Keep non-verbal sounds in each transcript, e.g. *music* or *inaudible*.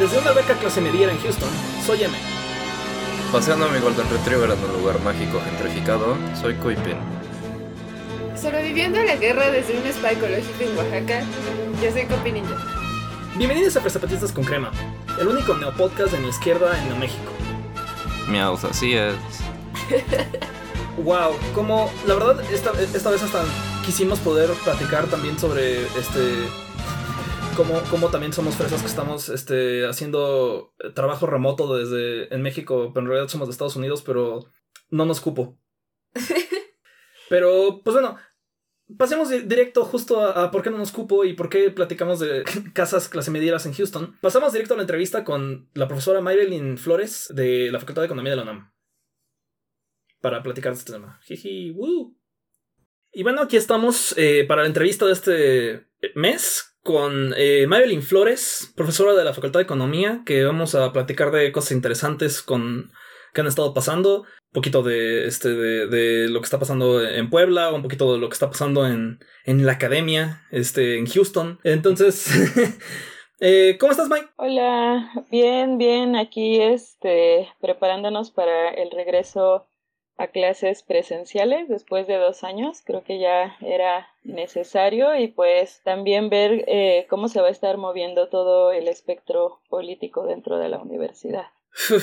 Desde una beca clase mediera en Houston, soy M. Paseando mi Golden Retriever en un lugar mágico gentrificado, soy Kuipin. Sobreviviendo a la guerra desde un spa ecológico en Oaxaca, yo soy Copi Ninja. Bienvenidos a Zapatistas con Crema, el único neopodcast de mi izquierda en México. Miaus, así es. *laughs* wow, como la verdad esta, esta vez hasta quisimos poder platicar también sobre este como, también somos fresas que estamos este, haciendo trabajo remoto desde en México, pero en realidad somos de Estados Unidos, pero no nos cupo. *laughs* pero, pues bueno, pasemos directo justo a, por qué no nos cupo y por qué platicamos de *laughs* casas clase medieras en Houston. Pasamos directo a la entrevista con la profesora Maybelline Flores de la Facultad de Economía de la UNAM. Para platicar de este tema. Jiji, woo. Y bueno, aquí estamos eh, para la entrevista de este mes con eh, Marilyn Flores, profesora de la Facultad de Economía, que vamos a platicar de cosas interesantes con que han estado pasando, un poquito de este de, lo que está pasando en Puebla, un poquito de lo que está pasando en, en la academia, este, en Houston. Entonces, *laughs* eh, ¿cómo estás, Mike? Hola, bien, bien, aquí este, preparándonos para el regreso a clases presenciales después de dos años. Creo que ya era necesario y pues también ver eh, cómo se va a estar moviendo todo el espectro político dentro de la universidad.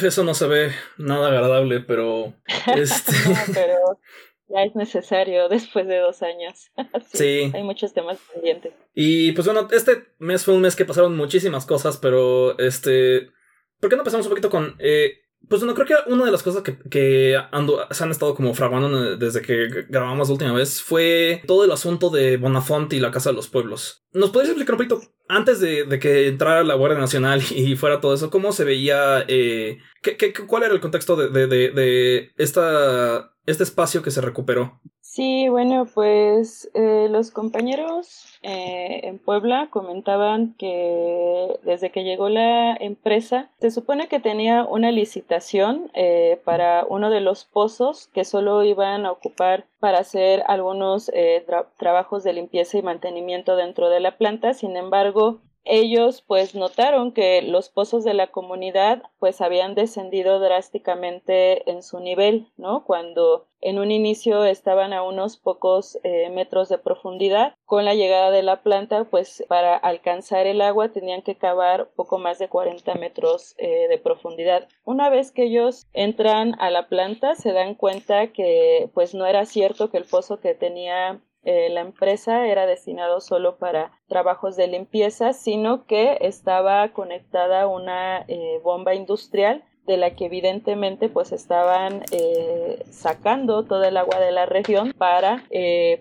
Eso no se ve nada agradable, pero... *laughs* Este... pero ya es necesario *laughs* después de dos años. *laughs* sí, Hay muchos temas pendientes. Y pues bueno, este mes fue un mes que pasaron muchísimas cosas, pero este... ¿Por qué no empezamos un poquito con... Eh, pues no, creo que una de las cosas que, que se han estado como fraguando desde que grabamos la última vez fue todo el asunto de Bonafont y la Casa de los Pueblos. ¿Nos podrías explicar un poquito, antes de, que entrara la Guardia Nacional y fuera todo eso, cómo se veía, eh, cuál era el contexto de, de, de esta, este espacio que se recuperó? Sí, bueno, pues eh, los compañeros eh, en Puebla comentaban que desde que llegó la empresa se supone que tenía una licitación eh, para uno de los pozos que solo iban a ocupar para hacer algunos trabajos de limpieza y mantenimiento dentro de la planta. Sin embargo, ellos pues notaron que los pozos de la comunidad pues habían descendido drásticamente en su nivel, ¿no? Cuando en un inicio estaban a unos pocos eh, metros de profundidad. Con la llegada de la planta, pues para alcanzar el agua tenían que cavar poco más de 40 metros eh, de profundidad. Una vez que ellos entran a la planta, se dan cuenta que pues no era cierto que el pozo que tenía eh, la empresa era destinado solo para trabajos de limpieza, sino que estaba conectada a una eh, bomba industrial de la que evidentemente pues estaban eh, sacando toda el agua de la región para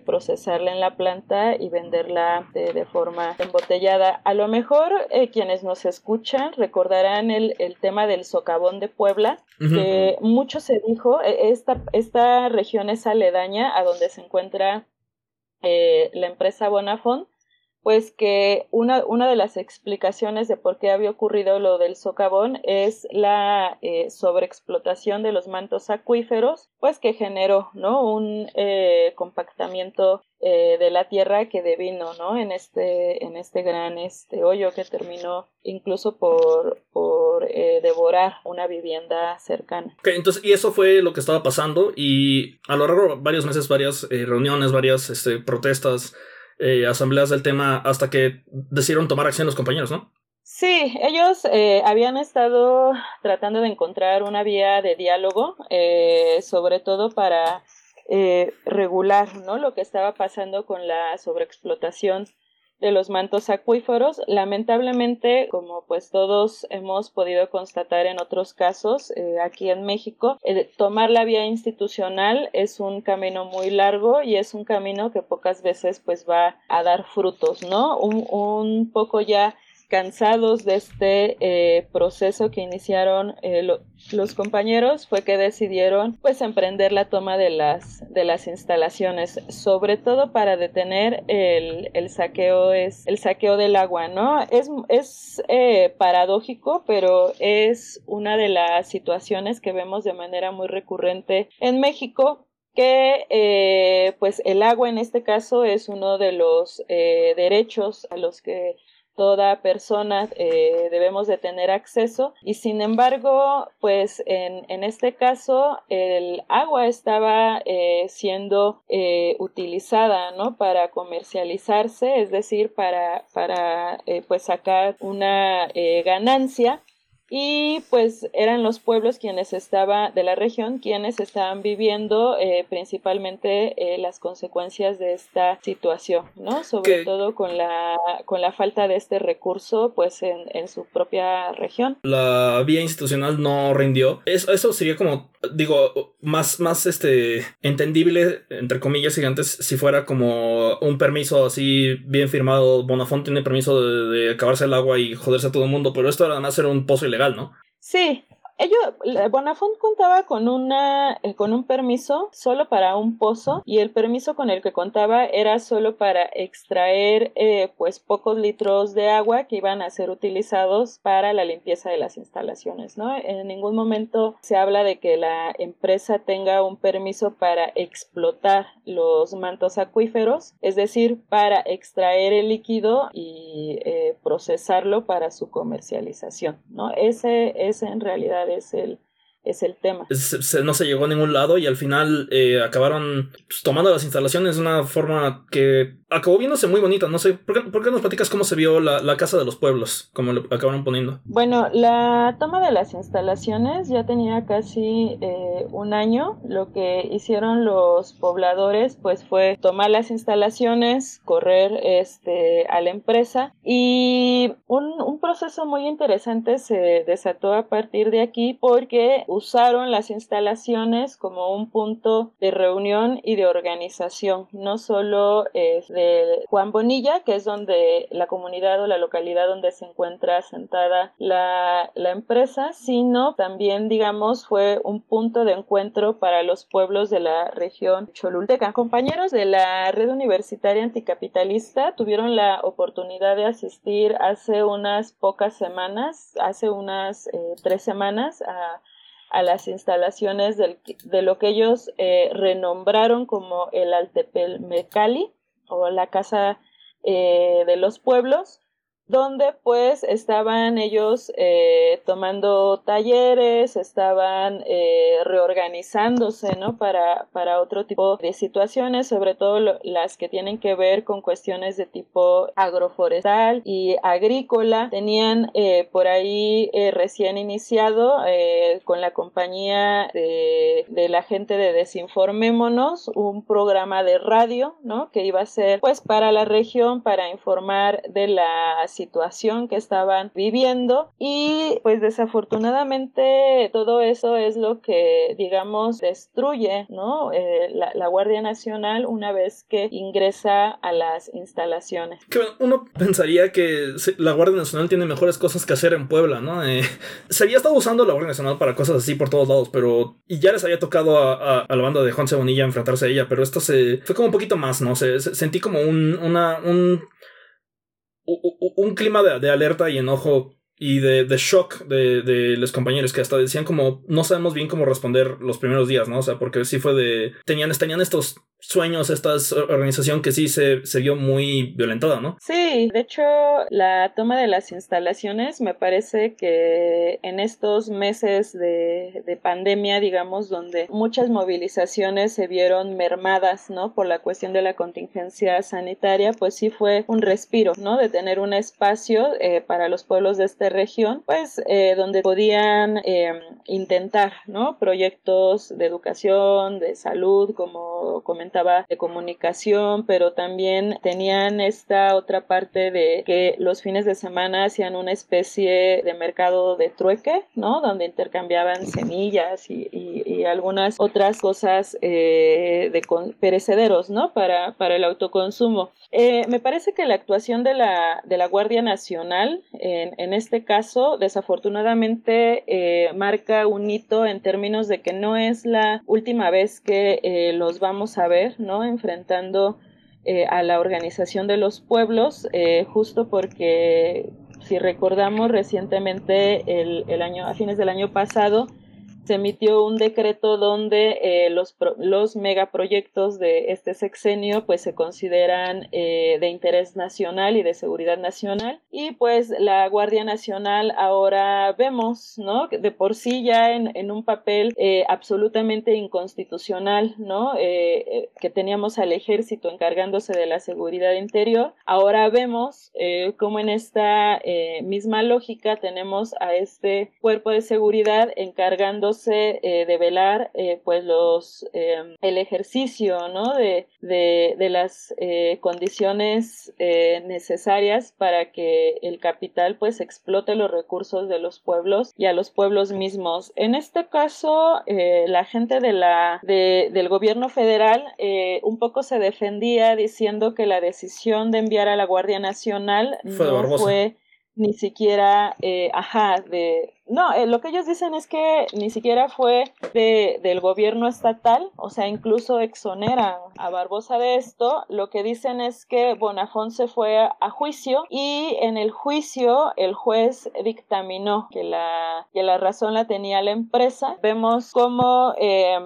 procesarla en la planta y venderla de, forma embotellada. A lo mejor quienes nos escuchan recordarán el, tema del socavón de Puebla, que mucho se dijo, e, esta, esta región es aledaña a donde se encuentra eh, la empresa Bonafont, pues que una, una, de las explicaciones de por qué había ocurrido lo del socavón es la eh, sobreexplotación de los mantos acuíferos, pues que generó ¿no? un eh, compactamiento de la tierra que devino ¿no? en, este, en este gran este hoyo que terminó incluso por, por devorar una vivienda cercana. entonces, y eso fue lo que estaba pasando y a lo largo de varios meses, varias reuniones, varias este, protestas, eh, asambleas del tema hasta que decidieron tomar acción los compañeros, ¿no? Sí, ellos eh, habían estado tratando de encontrar una vía de diálogo, eh, sobre todo para regular ¿no? lo que estaba pasando con la sobreexplotación de los mantos acuíferos. Lamentablemente, como pues todos hemos podido constatar en otros casos eh, aquí en México, tomar la vía institucional es un camino muy largo y es un camino que pocas veces pues va a dar frutos, ¿no? Un, un poco ya cansados de este eh, proceso que iniciaron eh, los compañeros fue que decidieron pues emprender la toma de las de las instalaciones sobre todo para detener el, el saqueo es el saqueo del agua no es, es eh, paradójico pero es una de las situaciones que vemos de manera muy recurrente en México que pues el agua en este caso es uno de los derechos a los que toda persona eh, debemos de tener acceso y sin embargo pues en, en este caso el agua estaba eh, siendo eh, utilizada ¿no? para comercializarse es decir para, para pues sacar una ganancia y pues eran los pueblos quienes estaban de la región quienes estaban viviendo eh, principalmente eh, las consecuencias de esta situación no sobre todo con la con la falta de este recurso pues en, en su propia región. La vía institucional no rindió. Eso, eso sería como digo más más este entendible entre comillas gigantes si fuera como un permiso así bien firmado. Bonafont tiene permiso de, de acabarse el agua y joderse a todo el mundo pero esto además era un pozo ilegal ¿no? Sí, ellos, Bonafont contaba con una eh, con un permiso solo para un pozo y el permiso con el que contaba era solo para extraer eh, pues pocos litros de agua que iban a ser utilizados para la limpieza de las instalaciones, ¿no? En ningún momento se habla de que la empresa tenga un permiso para explotar los mantos acuíferos, es decir, para extraer el líquido y eh, procesarlo para su comercialización, ¿no? Ese es en realidad es el, es el tema. no se llegó a ningún lado y al final eh, acabaron pues, tomando las instalaciones de una forma que acabó viéndose muy bonita. No sé, ¿por qué, por qué nos platicas cómo se vio la, la, Casa de los Pueblos? Como lo acabaron poniendo. Bueno, la toma de las instalaciones ya tenía casi eh, un año. Lo que hicieron los pobladores pues fue tomar las instalaciones, correr este, a la empresa y un, un proceso muy interesante se desató a partir de aquí porque usaron las instalaciones como un punto de reunión y de organización, no solo eh, de Juan Bonilla, que es donde la comunidad o la localidad donde se encuentra sentada la, la empresa, sino también, digamos, fue un punto de encuentro para los pueblos de la región cholulteca. Compañeros de la red universitaria anticapitalista tuvieron la oportunidad de asistir hace unas pocas semanas, hace unas eh, tres semanas, a a las instalaciones del, de lo que ellos eh, renombraron como el Altepel Mecali o la Casa eh, de los Pueblos, donde pues estaban ellos eh, tomando talleres, estaban eh, reorganizándose, ¿no? Para, para otro tipo de situaciones, sobre todo las que tienen que ver con cuestiones de tipo agroforestal y agrícola. Tenían eh, por ahí recién iniciado con la compañía de, de, la gente de Desinformémonos un programa de radio, ¿no? Que iba a ser pues para la región, para informar de las situación que estaban viviendo y pues desafortunadamente todo eso es lo que digamos destruye ¿no? Eh, la, la, Guardia Nacional una vez que ingresa a las instalaciones. Que uno pensaría que la Guardia Nacional tiene mejores cosas que hacer en Puebla, ¿no? Eh, se había estado usando la Guardia Nacional para cosas así por todos lados, pero y ya les había tocado a, a, la banda de Juan Cebonilla enfrentarse a ella, pero esto se fue como un poquito más, ¿no? Se, sentí como un, un un clima de, de, alerta y enojo y de, de shock de, de, los compañeros que hasta decían como no sabemos bien cómo responder los primeros días, ¿no? O sea, porque sí fue de... Tenían, tenían estos sueños, esta organización que sí se, se vio muy violentada, ¿no? Sí, de hecho, la toma de las instalaciones me parece que en estos meses de, de pandemia, digamos, donde muchas movilizaciones se vieron mermadas, ¿no? Por la cuestión de la contingencia sanitaria, pues sí fue un respiro, ¿no? De tener un espacio eh, para los pueblos de región, pues eh, donde podían eh, intentar, ¿no? Proyectos de educación, de salud, como comentaba de comunicación, pero también tenían esta otra parte de que los fines de semana hacían una especie de mercado de trueque, ¿no? Donde intercambiaban semillas y, y, algunas otras cosas eh, de perecederos, ¿no? Para, para el autoconsumo. Eh, me parece que la actuación de la, de la Guardia Nacional en, en este caso desafortunadamente eh, marca un hito en términos de que no es la última vez que eh, los vamos a ver, ¿no? Enfrentando eh, a la organización de los pueblos, justo porque si recordamos recientemente el, el año, a fines del año pasado, se emitió un decreto donde eh, los, los megaproyectos de este sexenio pues se consideran eh, de interés nacional y de seguridad nacional y pues la Guardia Nacional ahora vemos, ¿no? De por sí ya en, en un papel eh, absolutamente inconstitucional, ¿no? que teníamos al ejército encargándose de la seguridad interior, ahora vemos cómo en esta misma lógica tenemos a este cuerpo de seguridad encargándose eh, de velar eh, pues los eh, el ejercicio ¿no? de, de, de las condiciones necesarias para que el capital pues explote los recursos de los pueblos y a los pueblos mismos en este caso la gente de la de, del gobierno federal un poco se defendía diciendo que la decisión de enviar a la Guardia Nacional no fue ni siquiera, eh, ajá, de... No, eh, lo que ellos dicen es que ni siquiera fue de, del gobierno estatal, o sea, incluso exoneran a Barbosa de esto. Lo que dicen es que Bonafón se fue a, juicio y en el juicio el juez dictaminó que la, que la razón la tenía la empresa. Vemos cómo... Eh,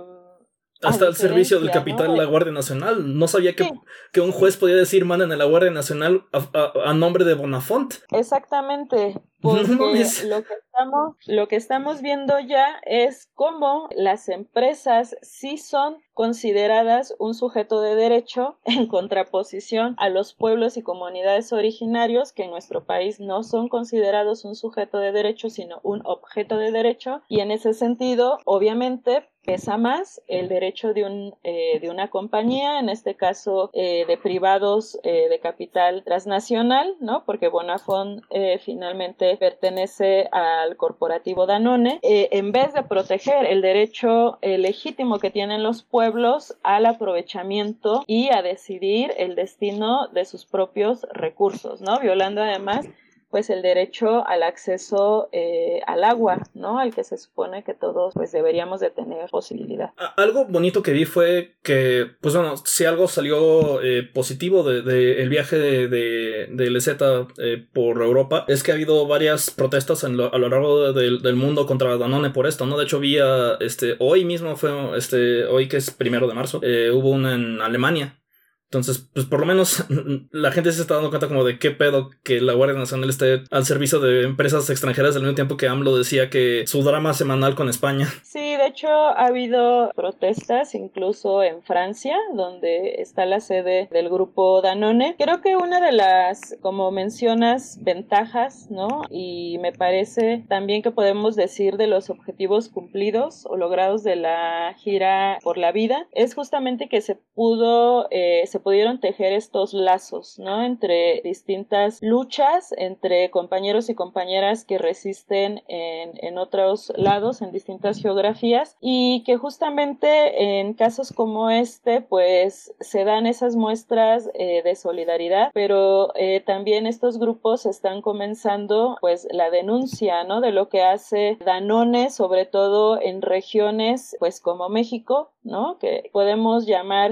hasta el servicio del capital de la Guardia Nacional. No sabía que, que, un juez podía decir manden a la Guardia Nacional a, nombre de Bonafont. Exactamente. Porque *laughs* lo, que estamos, lo que estamos viendo ya es cómo las empresas sí son consideradas un sujeto de derecho *laughs* en contraposición a los pueblos y comunidades originarios que en nuestro país no son considerados un sujeto de derecho sino un objeto de derecho. Y en ese sentido obviamente pesa más el derecho de, un, eh, de una compañía, en este caso eh, de privados eh, de capital transnacional, ¿no? Porque Bonafont finalmente pertenece al corporativo Danone, en vez de proteger el derecho legítimo que tienen los pueblos al aprovechamiento y a decidir el destino de sus propios recursos, ¿no? Violando además pues el derecho al acceso eh, al agua, ¿no? Al que se supone que todos pues deberíamos de tener posibilidad. Algo bonito que vi fue que, pues bueno, si algo salió eh, positivo del de, el viaje de, de, de LZ eh, por Europa, es que ha habido varias protestas a lo largo del mundo contra Danone por esto, ¿no? De hecho vi este, hoy mismo fue, este, hoy que es primero de marzo, hubo una en Alemania entonces, pues por lo menos *laughs* la gente se está dando cuenta como de qué pedo que la Guardia Nacional esté al servicio de empresas extranjeras al mismo tiempo que AMLO decía que su drama semanal con España. Sí, hecho ha habido protestas incluso en Francia, donde está la sede del grupo Danone. Creo que una de las, como mencionas, ventajas, ¿no? Y me parece también que podemos decir de los objetivos cumplidos o logrados de la gira por la vida, es justamente que se pudo, eh, pudieron tejer estos lazos, ¿no? Entre distintas luchas, entre compañeros y compañeras que resisten en, en otros lados, en distintas geografías, y que justamente en casos como este, pues se dan esas muestras eh, de solidaridad, pero eh, también estos grupos están comenzando, pues, la denuncia, ¿no? De lo que hace Danone, sobre todo en regiones, pues, como México, ¿no? Que podemos llamar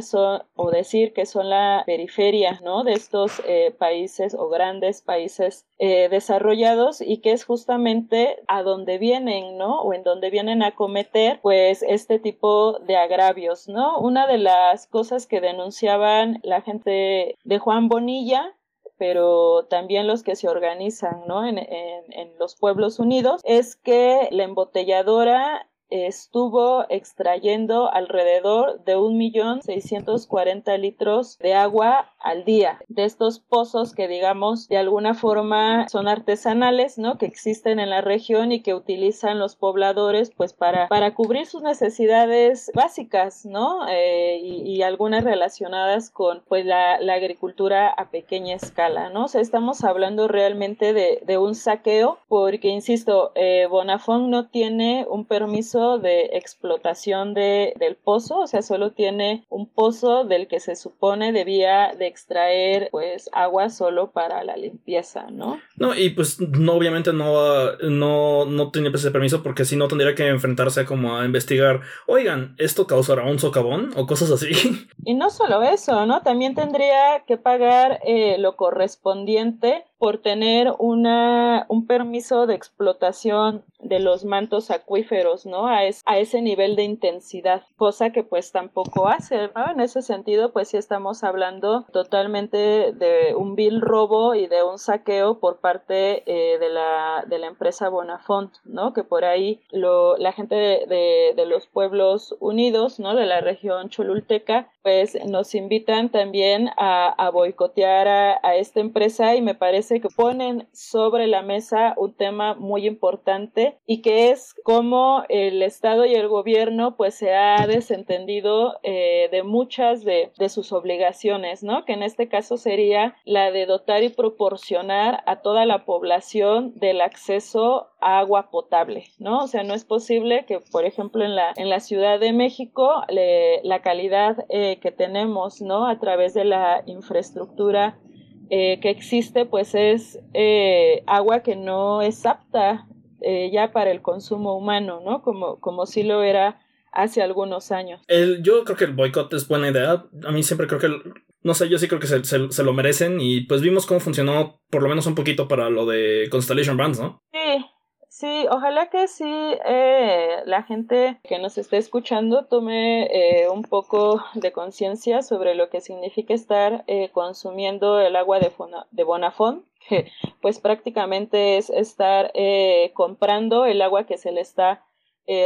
o decir que son la periferia, ¿no? De estos eh, países o grandes países eh, desarrollados y que es justamente a donde vienen, ¿no? O en donde vienen a cometer, pues, este tipo de agravios, ¿no? Una de las cosas que denunciaban la gente de Juan Bonilla pero también los que se organizan ¿no? en, en, en, los pueblos unidos, es que la embotelladora estuvo extrayendo alrededor de un millón seiscientos cuarenta litros de agua al día. De estos pozos que digamos de alguna forma son artesanales no que existen en la región y que utilizan los pobladores pues para para cubrir sus necesidades básicas no eh, y, algunas relacionadas con pues la, agricultura a pequeña escala no o sea estamos hablando realmente de, de un saqueo porque insisto eh, Bonafón no tiene un permiso de explotación de, del pozo, o sea, solo tiene un pozo del que se supone debía de extraer pues agua solo para la limpieza, ¿no? No, y pues no, obviamente no, no, no tiene ese permiso porque si no tendría que enfrentarse como a investigar, oigan, ¿esto causará un socavón o cosas así? Y no solo eso, ¿no? También tendría que pagar eh, lo correspondiente por tener una, un permiso de explotación de los mantos acuíferos, ¿no? A, a, ese nivel de intensidad, cosa que pues tampoco hace. En ese sentido, pues sí estamos hablando totalmente de un vil robo y de un saqueo por parte eh, de, la, de la empresa Bonafont, ¿no? Que por ahí lo, la gente de, de, los pueblos unidos, ¿no? De la región cholulteca, pues nos invitan también a, boicotear a, esta empresa y me parece que ponen sobre la mesa un tema muy importante y que es cómo el Estado y el gobierno pues se ha desentendido eh, de muchas de, de, sus obligaciones, ¿no? Que en este caso sería la de dotar y proporcionar a toda la población del acceso a agua potable, ¿no? O sea, no es posible que, por ejemplo, en la, en la Ciudad de México le, la calidad eh, que tenemos, ¿no? A través de la infraestructura eh, que existe, pues es eh, agua que no es apta eh, ya para el consumo humano, ¿no? Como, como sí lo era hace algunos años. El, yo creo que el boicot es buena idea. A mí siempre creo que, no sé, yo sí creo que se, se, lo merecen y pues vimos cómo funcionó por lo menos un poquito para lo de Constellation Brands, ¿no? Sí, Sí, ojalá que sí eh, la gente que nos esté escuchando tome eh, un poco de conciencia sobre lo que significa estar eh, consumiendo el agua de, de Bonafont, que pues prácticamente es estar comprando el agua que se le está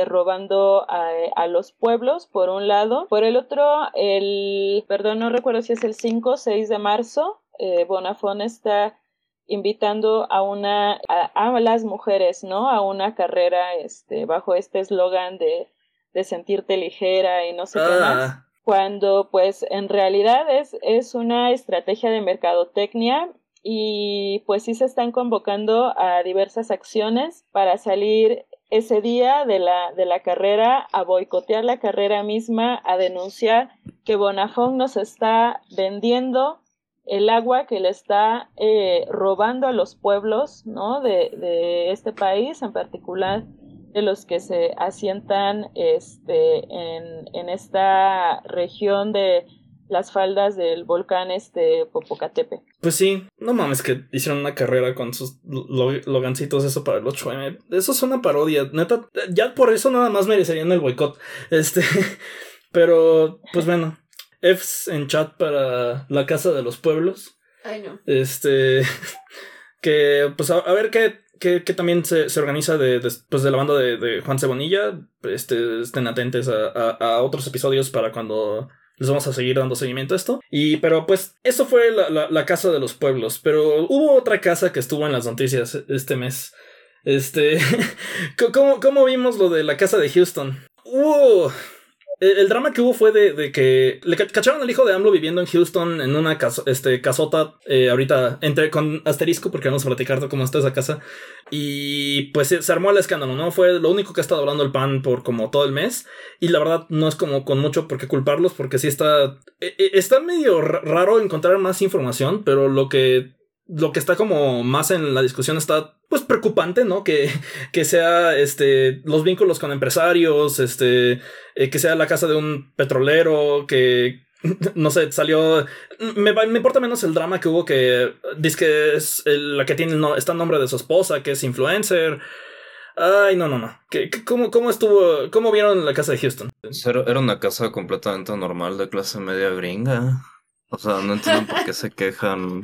robando a, a, los pueblos, por un lado. Por el otro, el, perdón, no recuerdo si es el 5 o 6 de marzo, Bonafont está invitando a una a, las mujeres no a una carrera este bajo este eslogan de, de sentirte ligera y no sé qué más ah. cuando pues en realidad es es una estrategia de mercadotecnia y pues sí se están convocando a diversas acciones para salir ese día de la, de la carrera a boicotear la carrera misma, a denunciar que Bonafont nos está vendiendo el agua que le está eh, robando a los pueblos ¿no? de, este país, en particular de los que se asientan este, en, esta región de las faldas del volcán este Popocatépetl. Pues sí, no mames que hicieron una carrera con sus logancitos eso para el 8M. Eso es una parodia. Neta, ya por eso nada más merecerían el boicot. Este, *laughs* pero pues bueno, Fs en chat para la Casa de los Pueblos. Ay, no. Este. *laughs* Que, pues, a, ver qué, qué, también se, se organiza de, pues, de la banda de, de, Juan Cebonilla. Este, estén atentos a, a, otros episodios para cuando les vamos a seguir dando seguimiento a esto. Y, pero pues, eso fue la, la, Casa de los Pueblos. Pero hubo otra casa que estuvo en las noticias este mes. Este. *laughs* ¿Cómo, ¿Cómo, vimos lo de la casa de Houston? ¡Uh! El, drama que hubo fue de, que le cacharon al hijo de AMLO viviendo en Houston en una este, casota, eh, ahorita entre con asterisco, porque vamos a platicar cómo está esa casa. Y pues se, armó el escándalo, ¿no? Fue lo único que ha estado hablando el PAN por como todo el mes. Y la verdad no es como con mucho por qué culparlos, porque sí está. E, e, está medio raro encontrar más información, pero lo que lo que está como más en la discusión está pues preocupante, ¿no? Que, que sea este los vínculos con empresarios, este eh, que sea la casa de un petrolero, que *laughs* no sé, salió me, me importa menos el drama que hubo que dice que es la que tiene no, está el nombre de su esposa, que es influencer. Ay, no, no, no. ¿Qué, cómo, ¿Cómo estuvo? ¿Cómo vieron la casa de Houston? Era una casa completamente normal de clase media gringa. O sea, no entiendo por qué se quejan. *laughs*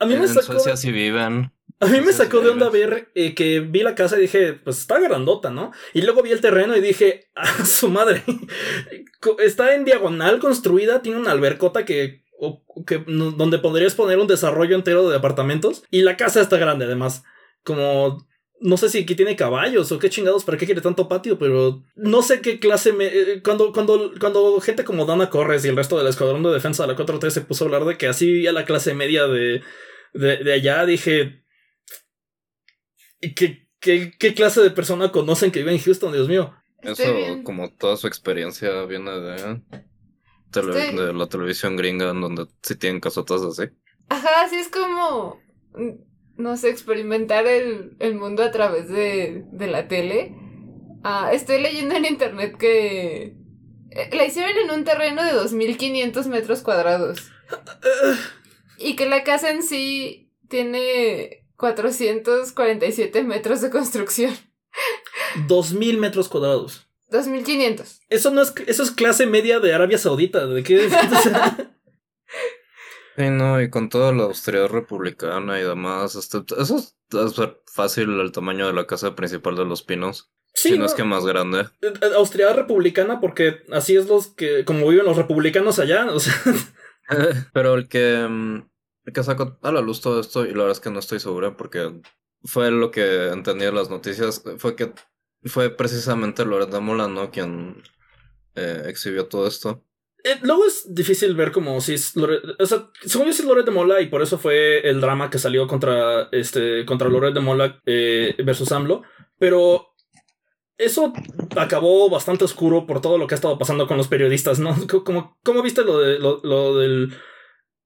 a, mí me sacó. viven. A mí me sacó de onda ver eh, que vi la casa y dije, pues está grandota, ¿no? Y luego vi el terreno y dije, a *laughs* su madre, está en diagonal construida, tiene una albercota que, que donde podrías poner un desarrollo entero de apartamentos y la casa está grande además, como no sé si aquí tiene caballos o qué chingados, para qué quiere tanto patio, pero no sé qué clase me... Eh, cuando, cuando, cuando gente como Dana Corres y el resto del escuadrón de defensa de la 4T se puso a hablar de que así vivía la clase media de, de, allá, dije... ¿qué, qué, ¿Qué clase de persona conocen que vive en Houston, Dios mío? Eso, como toda su experiencia viene de, de la televisión gringa, en donde sí tienen casotas así. Ajá, sí es como no sé, experimentar el, el mundo a través de, de la tele. Ah, estoy leyendo en internet que eh, la hicieron en un terreno de 2.500 metros cuadrados. *laughs* Y que la casa en sí tiene 447 metros de construcción. 2.000 metros cuadrados. 2.500. Eso no es, eso es clase media de Arabia Saudita. ¿De qué? *laughs* Sí, no, y con toda la austeridad republicana y demás, este, eso es, fácil el tamaño de la casa principal de los pinos. Sí, si no, es que más grande. Eh, eh, austeridad republicana, porque así es los que, como viven los republicanos allá, o sea. *laughs* Pero el que, mm, que sacó a la luz todo esto, y la verdad es que no estoy segura, porque fue lo que entendí de las noticias, fue que fue precisamente Loret de Mola, ¿no? Quien eh, exhibió todo esto. Eh, luego es difícil ver como si es Loret, o sea, según yo es Loret de Mola y por eso fue el drama que salió contra este contra Loret de Mola eh, versus AMLO, pero eso acabó bastante oscuro por todo lo que ha estado pasando con los periodistas, ¿no? *laughs* Como, ¿Cómo viste lo de lo, del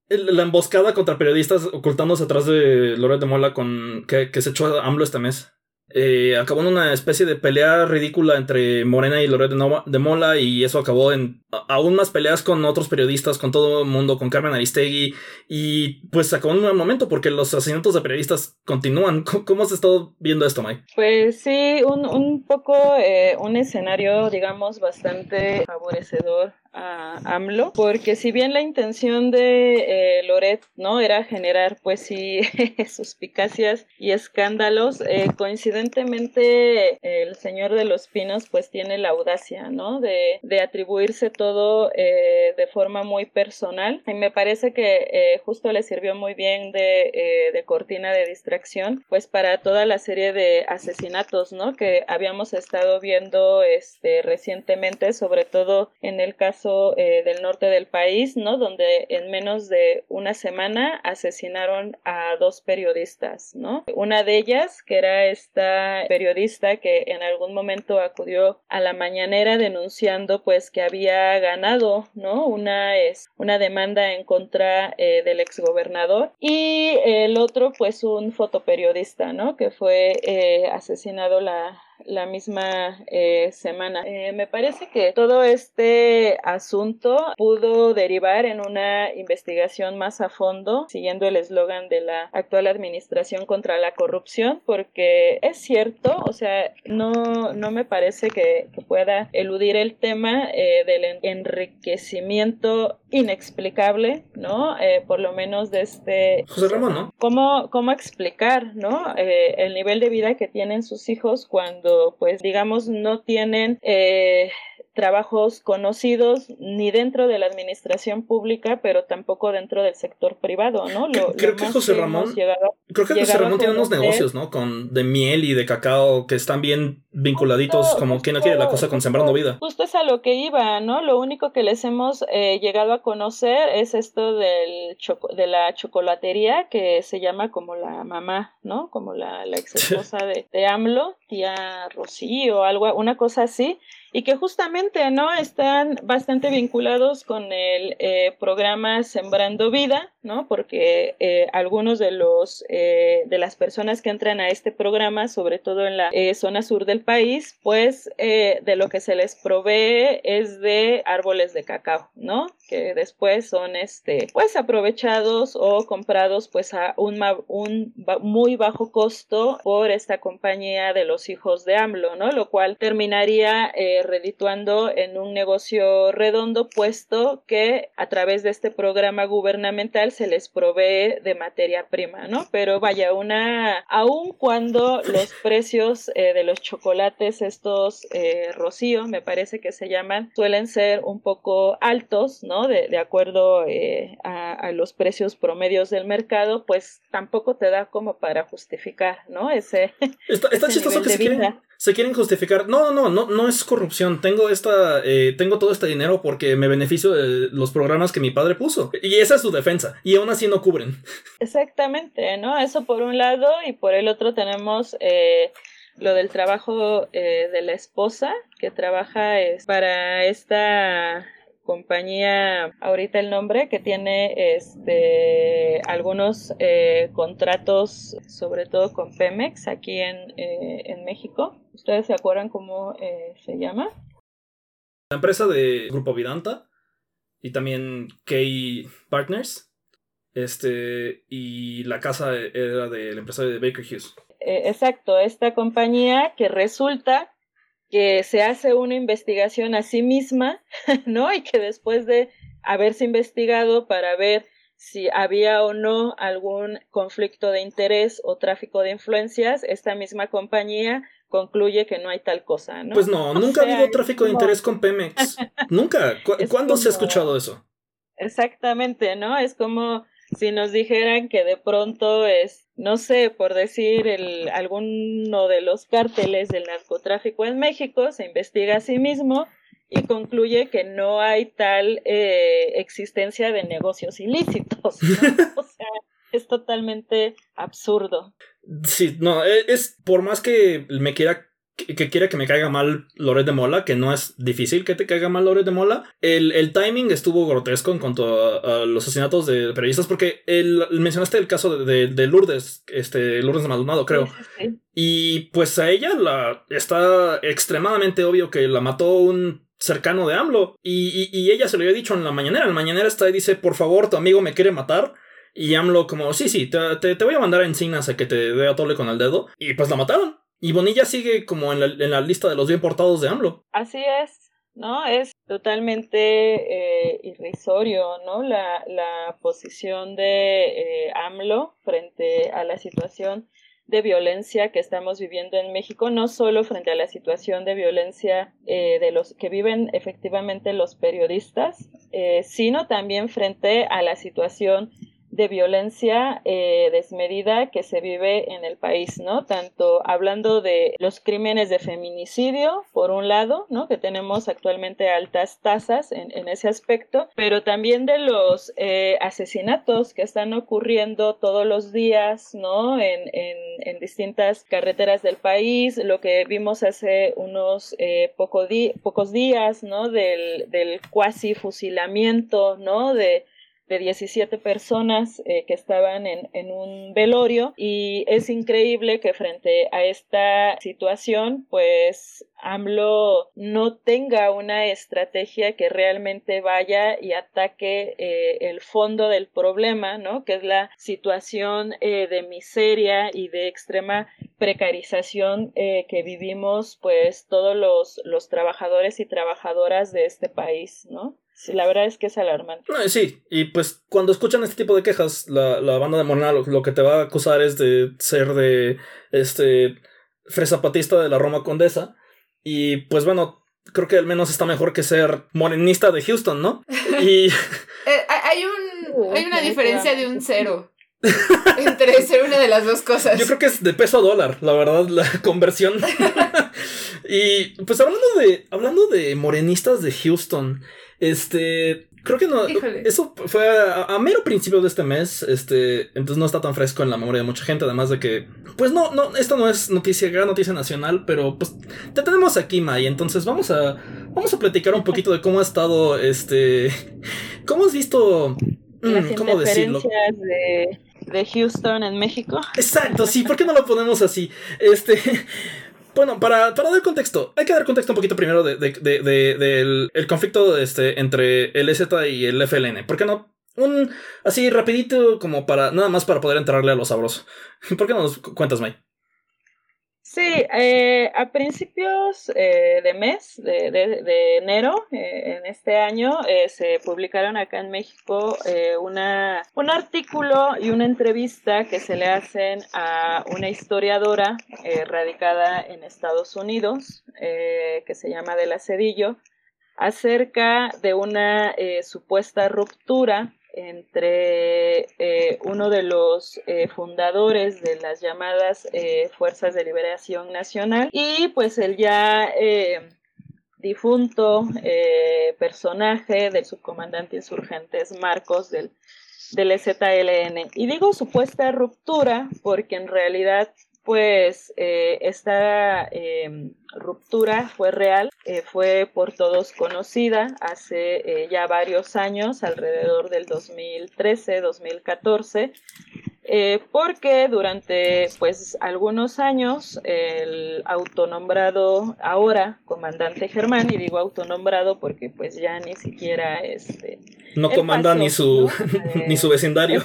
la emboscada contra periodistas ocultándose atrás de Loret de Mola con que, que se echó a AMLO este mes? Eh, acabó en una especie de pelea ridícula entre Morena y Loret de, Mola y eso acabó en aún más peleas con otros periodistas, con todo el mundo, con Carmen Aristegui y pues acabó en un momento porque los asesinatos de periodistas continúan. *laughs* ¿Cómo has estado viendo esto, Mike? Pues sí, un, un poco eh, un escenario digamos bastante favorecedor a AMLO, porque si bien la intención de eh, Loret no era generar pues sí *laughs* suspicacias y escándalos, eh, coincidentemente el señor de los pinos pues tiene la audacia no de, de atribuirse todo eh, de forma muy personal. Y me parece que justo le sirvió muy bien de, de cortina de distracción pues para toda la serie de asesinatos no que habíamos estado viendo este recientemente sobre todo en el caso eh, del norte del país, ¿no? Donde en menos de una semana asesinaron a dos periodistas, ¿no? Una de ellas, que era esta periodista que en algún momento acudió a la mañanera denunciando pues que había ganado, ¿no? Una es una demanda en contra eh, del exgobernador y el otro pues un fotoperiodista, ¿no? Que fue eh, asesinado la la misma eh, semana. Eh, me parece que todo este asunto pudo derivar en una investigación más a fondo, siguiendo el eslogan de la actual administración contra la corrupción, porque es cierto, o sea, no, no me parece que, pueda eludir el tema eh, del enriquecimiento inexplicable, ¿no? por lo menos de este... José Ramón, ¿no? ¿Cómo, cómo explicar, ¿no? el nivel de vida que tienen sus hijos cuando pues digamos no tienen eh, trabajos conocidos ni dentro de la administración pública, pero tampoco dentro del sector privado, ¿no? creo que José Ramón, creo que José Ramón tiene unos negocios, ¿no? Con de miel y de cacao que están bien vinculaditos, como quien no quiere la cosa con Sembrando Vida. Justo es a lo que iba, ¿no? Lo único que les hemos eh, llegado a conocer es esto del de la chocolatería que se llama como la mamá, ¿no? Como la, la ex *laughs* esposa de, de AMLO, tía Rocío, algo, una cosa así y que justamente no están bastante vinculados con el eh, programa Sembrando Vida, ¿no? Porque eh, algunos de los eh, de las personas que entran a este programa, sobre todo en la zona sur del país, pues de lo que se les provee es de árboles de cacao, ¿no? Que después son este pues aprovechados o comprados pues a un, un muy bajo costo por esta compañía de los hijos de AMLO, ¿no? Lo cual terminaría redituando en un negocio redondo, puesto que a través de este programa gubernamental se les provee de materia prima, ¿no? Pero vaya, una, aun cuando los precios eh, de los chocolates, estos eh, rocío, me parece que se llaman, suelen ser un poco altos, ¿no? De, de acuerdo eh, a, los precios promedios del mercado, pues tampoco te da como para justificar, ¿no? Ese, está, chistoso que se quieren, se quieren justificar. No, no, no, no es corrupción tengo esta, eh, tengo todo este dinero porque me beneficio de los programas que mi padre puso. Y esa es su defensa. Y aún así no cubren. Exactamente, ¿no? Eso por un lado y por el otro tenemos eh, lo del trabajo eh, de la esposa que trabaja es para esta compañía, ahorita el nombre, que tiene este algunos contratos, sobre todo con Pemex, aquí en, en México. ¿Ustedes se acuerdan cómo eh, se llama? La empresa de Grupo Vidanta y también K Partners. Este, y la casa era del empresario de Baker Hughes. Eh, exacto, esta compañía que resulta que se hace una investigación a sí misma, *laughs* ¿no? Y que después de haberse investigado para ver si había o no algún conflicto de interés o tráfico de influencias, esta misma compañía concluye que no hay tal cosa, ¿no? Pues no, nunca ha habido tráfico de interés con Pemex. *laughs* nunca. ¿Cuándo se ha escuchado eso? Exactamente, ¿no? Es como si nos dijeran que de pronto es, no sé, por decir, el, alguno de los cárteles del narcotráfico en México se investiga a sí mismo y concluye que no hay tal eh, existencia de negocios ilícitos. *laughs* o sea, es totalmente absurdo. Sí, no, e, es por más que me quiera que quiera que me caiga mal Loret de Mola, que no es difícil que te caiga mal Loret de Mola, el, el timing estuvo grotesco en cuanto a, los asesinatos de periodistas, porque el, mencionaste el caso de, de, Lourdes, este, Lourdes de Maldonado, creo. Y pues a ella la, está extremadamente obvio que la mató un cercano de AMLO. Y, y, ella se lo había dicho en la mañanera. En la mañanera está y dice, por favor, tu amigo me quiere matar. Y AMLO como, sí, sí, te, te, te voy a mandar a encinas a que te dé a tole con el dedo. Y pues la mataron. Y Bonilla sigue como en la, en la lista de los bien portados de AMLO. Así es, ¿no? Es totalmente eh, irrisorio, ¿no? La, la posición de eh, AMLO frente a la situación de violencia que estamos viviendo en México, no solo frente a la situación de violencia eh, de los que viven efectivamente los periodistas, sino también frente a la situación de violencia eh, desmedida que se vive en el país, ¿no? Tanto hablando de los crímenes de feminicidio, por un lado, ¿no? Que tenemos actualmente altas tasas en, en ese aspecto, pero también de los eh, asesinatos que están ocurriendo todos los días, ¿no? En, en, en distintas carreteras del país, lo que vimos hace unos eh, poco pocos días, ¿no? Del, del cuasi fusilamiento, ¿no? De de 17 personas eh, que estaban en, un velorio y es increíble que frente a esta situación pues AMLO no tenga una estrategia que realmente vaya y ataque eh, el fondo del problema, ¿no? Que es la situación eh, de miseria y de extrema precarización que vivimos pues todos los, los trabajadores y trabajadoras de este país, ¿no? Sí, la verdad es que es alarmante. sí, y pues cuando escuchan este tipo de quejas, la, la banda de Morena lo, que te va a acusar es de ser de este fresapatista de la Roma Condesa. Y pues bueno, creo que al menos está mejor que ser morenista de Houston, ¿no? *laughs* Y. Eh, hay un. Hay una diferencia de un cero. entre ser una de las dos cosas. Yo creo que es de peso a dólar, la verdad, la *laughs* conversión. *laughs* y pues hablando de. Hablando de morenistas de Houston. Este, creo que no. Eso fue a, mero principio de este mes. Este, entonces no está tan fresco en la memoria de mucha gente. Además de que, pues no, no, esto no es noticia, gran noticia nacional, pero pues te tenemos aquí, May. Entonces vamos a, vamos a platicar un poquito de cómo ha estado, este, cómo has visto, mm, cómo decirlo. De, de Houston en México. Exacto, sí. ¿Por qué no lo ponemos así? Este. Bueno, para, para dar contexto, hay que dar contexto un poquito primero de, del el conflicto este, entre el EZ y el FLN. ¿Por qué no? Un así rapidito como para nada más para poder entrarle a lo sabroso. *laughs* ¿Por qué no nos cuentas, May? Sí, eh, a principios eh, de mes, de, de, enero, eh, en este año, se publicaron acá en México una, un artículo y una entrevista que se le hacen a una historiadora radicada en Estados Unidos, que se llama Adela Cedillo, acerca de una supuesta ruptura entre eh, uno de los eh, fundadores de las llamadas eh, Fuerzas de Liberación Nacional y pues el ya difunto personaje del subcomandante insurgentes Marcos del, del EZLN. Y digo supuesta ruptura porque en realidad pues eh, esta em, ruptura fue real, eh, fue por todos conocida hace eh, ya varios años, alrededor del 2013-2014. eh, porque durante pues algunos años el autonombrado ahora comandante Germán, y digo autonombrado porque pues ya ni siquiera este... No comanda ni, su, *laughs* ni su vecindario.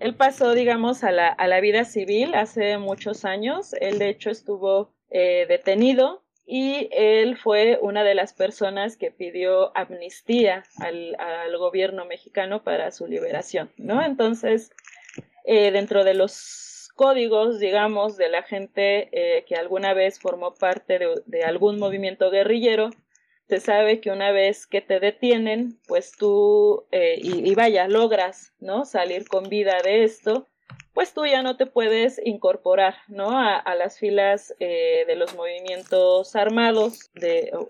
Él pasó, digamos, a la, a la vida civil hace muchos años. Él de hecho estuvo eh, detenido y él fue una de las personas que pidió amnistía al, al gobierno mexicano para su liberación, ¿no? Entonces, eh, dentro de los códigos, digamos, de la gente eh, que alguna vez formó parte de, algún movimiento guerrillero, se sabe que una vez que te detienen, pues tú, eh, y, y, vaya, logras, ¿no? Salir con vida de esto, pues tú ya no te puedes incorporar, ¿no? A, las filas eh, de los movimientos armados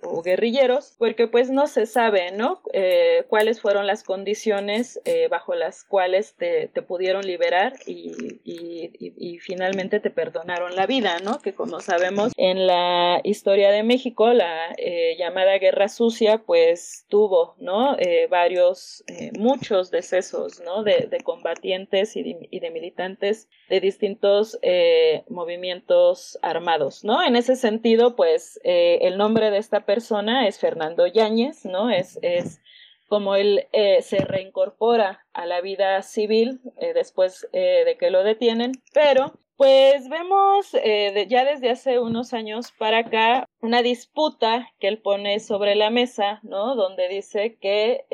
o, guerrilleros, porque pues no se sabe, ¿no? Eh, cuáles fueron las condiciones eh, bajo las cuales te, pudieron liberar y, y, finalmente te perdonaron la vida, ¿no? Que como sabemos en la historia de México, la llamada Guerra Sucia, pues tuvo, ¿no? varios, muchos decesos, ¿no? De, de combatientes y de militantes de distintos eh, movimientos armados, ¿no? En ese sentido, pues eh, el nombre de esta persona es Fernando Yáñez, ¿no? Es, es como él eh, se reincorpora a la vida civil después de que lo detienen, pero pues vemos ya desde hace unos años para acá una disputa que él pone sobre la mesa, ¿no? Donde dice que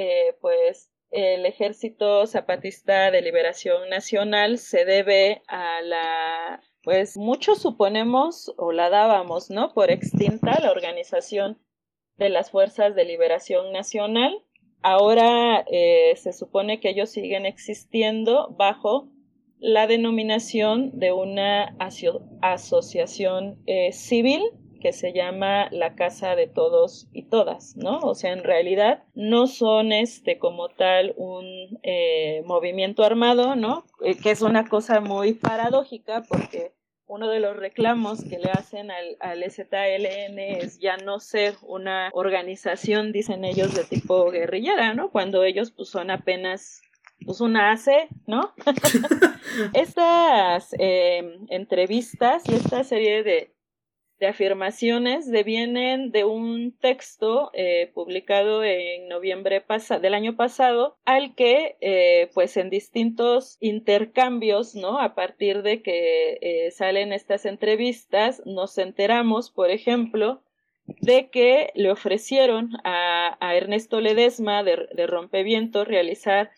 pues el Ejército Zapatista de Liberación Nacional se debe a la, pues muchos suponemos o la dábamos, ¿no? Por extinta la Organización de las Fuerzas de Liberación Nacional. Ahora eh, se supone que ellos siguen existiendo bajo la denominación de una asociación eh, civil que se llama la casa de todos y todas, ¿no? O sea, en realidad no son este como tal un eh, movimiento armado, ¿no? Eh, que es una cosa muy paradójica porque uno de los reclamos que le hacen al, al ZLN es ya no ser una organización, dicen ellos, de tipo guerrillera, ¿no? Cuando ellos pues son apenas pues una AC, ¿no? *laughs* *laughs* Estas eh, entrevistas y esta serie de, de afirmaciones devienen de un texto eh, publicado en noviembre del año pasado al que eh, pues en distintos intercambios no a partir de que eh, salen estas entrevistas nos enteramos por ejemplo de que le ofrecieron a, Ernesto Ledesma de, de Rompeviento realizar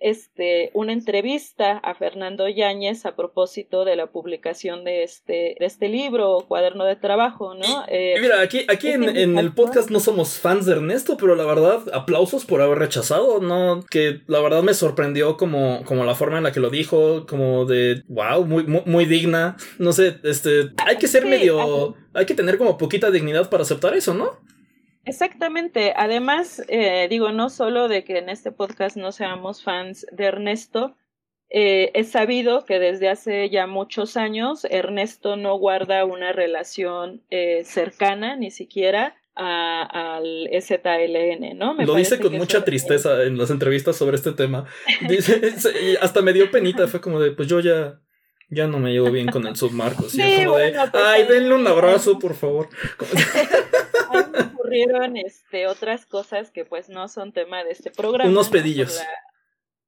este, una entrevista a Fernando Yáñez a propósito de la publicación de este, de este libro o cuaderno de trabajo, ¿no? Eh, mira, aquí, aquí en, el podcast no somos fans de Ernesto, pero la verdad, aplausos por haber rechazado, ¿no? Que la verdad me sorprendió como, como la forma en la que lo dijo, como de, wow, muy, muy, digna. No sé, este, hay que ser medio, hay que tener como poquita dignidad para aceptar eso, ¿no? Exactamente. Además, eh, digo, no solo de que en este podcast no seamos fans de Ernesto, eh, es sabido que desde hace ya muchos años Ernesto no guarda una relación eh, cercana, ni siquiera al ZLN, ¿no? Lo dice con mucha tristeza en las entrevistas sobre este tema. Dice, *laughs* hasta me dio penita, fue como de, pues yo ya, ya no me llevo bien con el submarco. Sí, pues ay, denle un abrazo, por favor. *laughs* ocurrieron este, otras cosas que pues no son tema de este programa. Unos pedillos.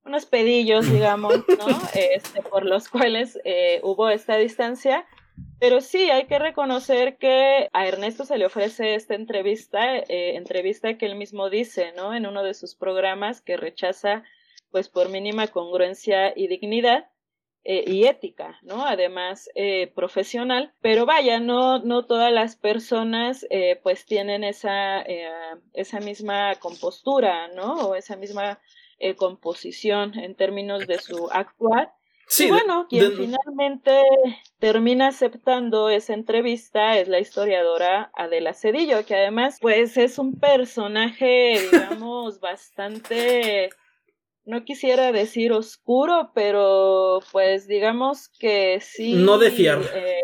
unos pedillos, digamos, ¿no? *laughs* Este, por los cuales eh, hubo esta distancia. Pero sí, hay que reconocer que a Ernesto se le ofrece esta entrevista, eh, entrevista que él mismo dice, ¿no? En uno de sus programas que rechaza, pues por mínima congruencia y dignidad. Eh, y ética, ¿no? Además, eh, profesional. Pero vaya, no, no todas las personas eh, pues tienen esa, esa misma compostura, ¿no? O esa misma composición en términos de su actuar. Sí, y bueno, quien finalmente termina aceptando esa entrevista es la historiadora Adela Cedillo, que además pues es un personaje, *laughs* digamos, bastante no quisiera decir oscuro, pero pues digamos que sí. No de fiar. Eh,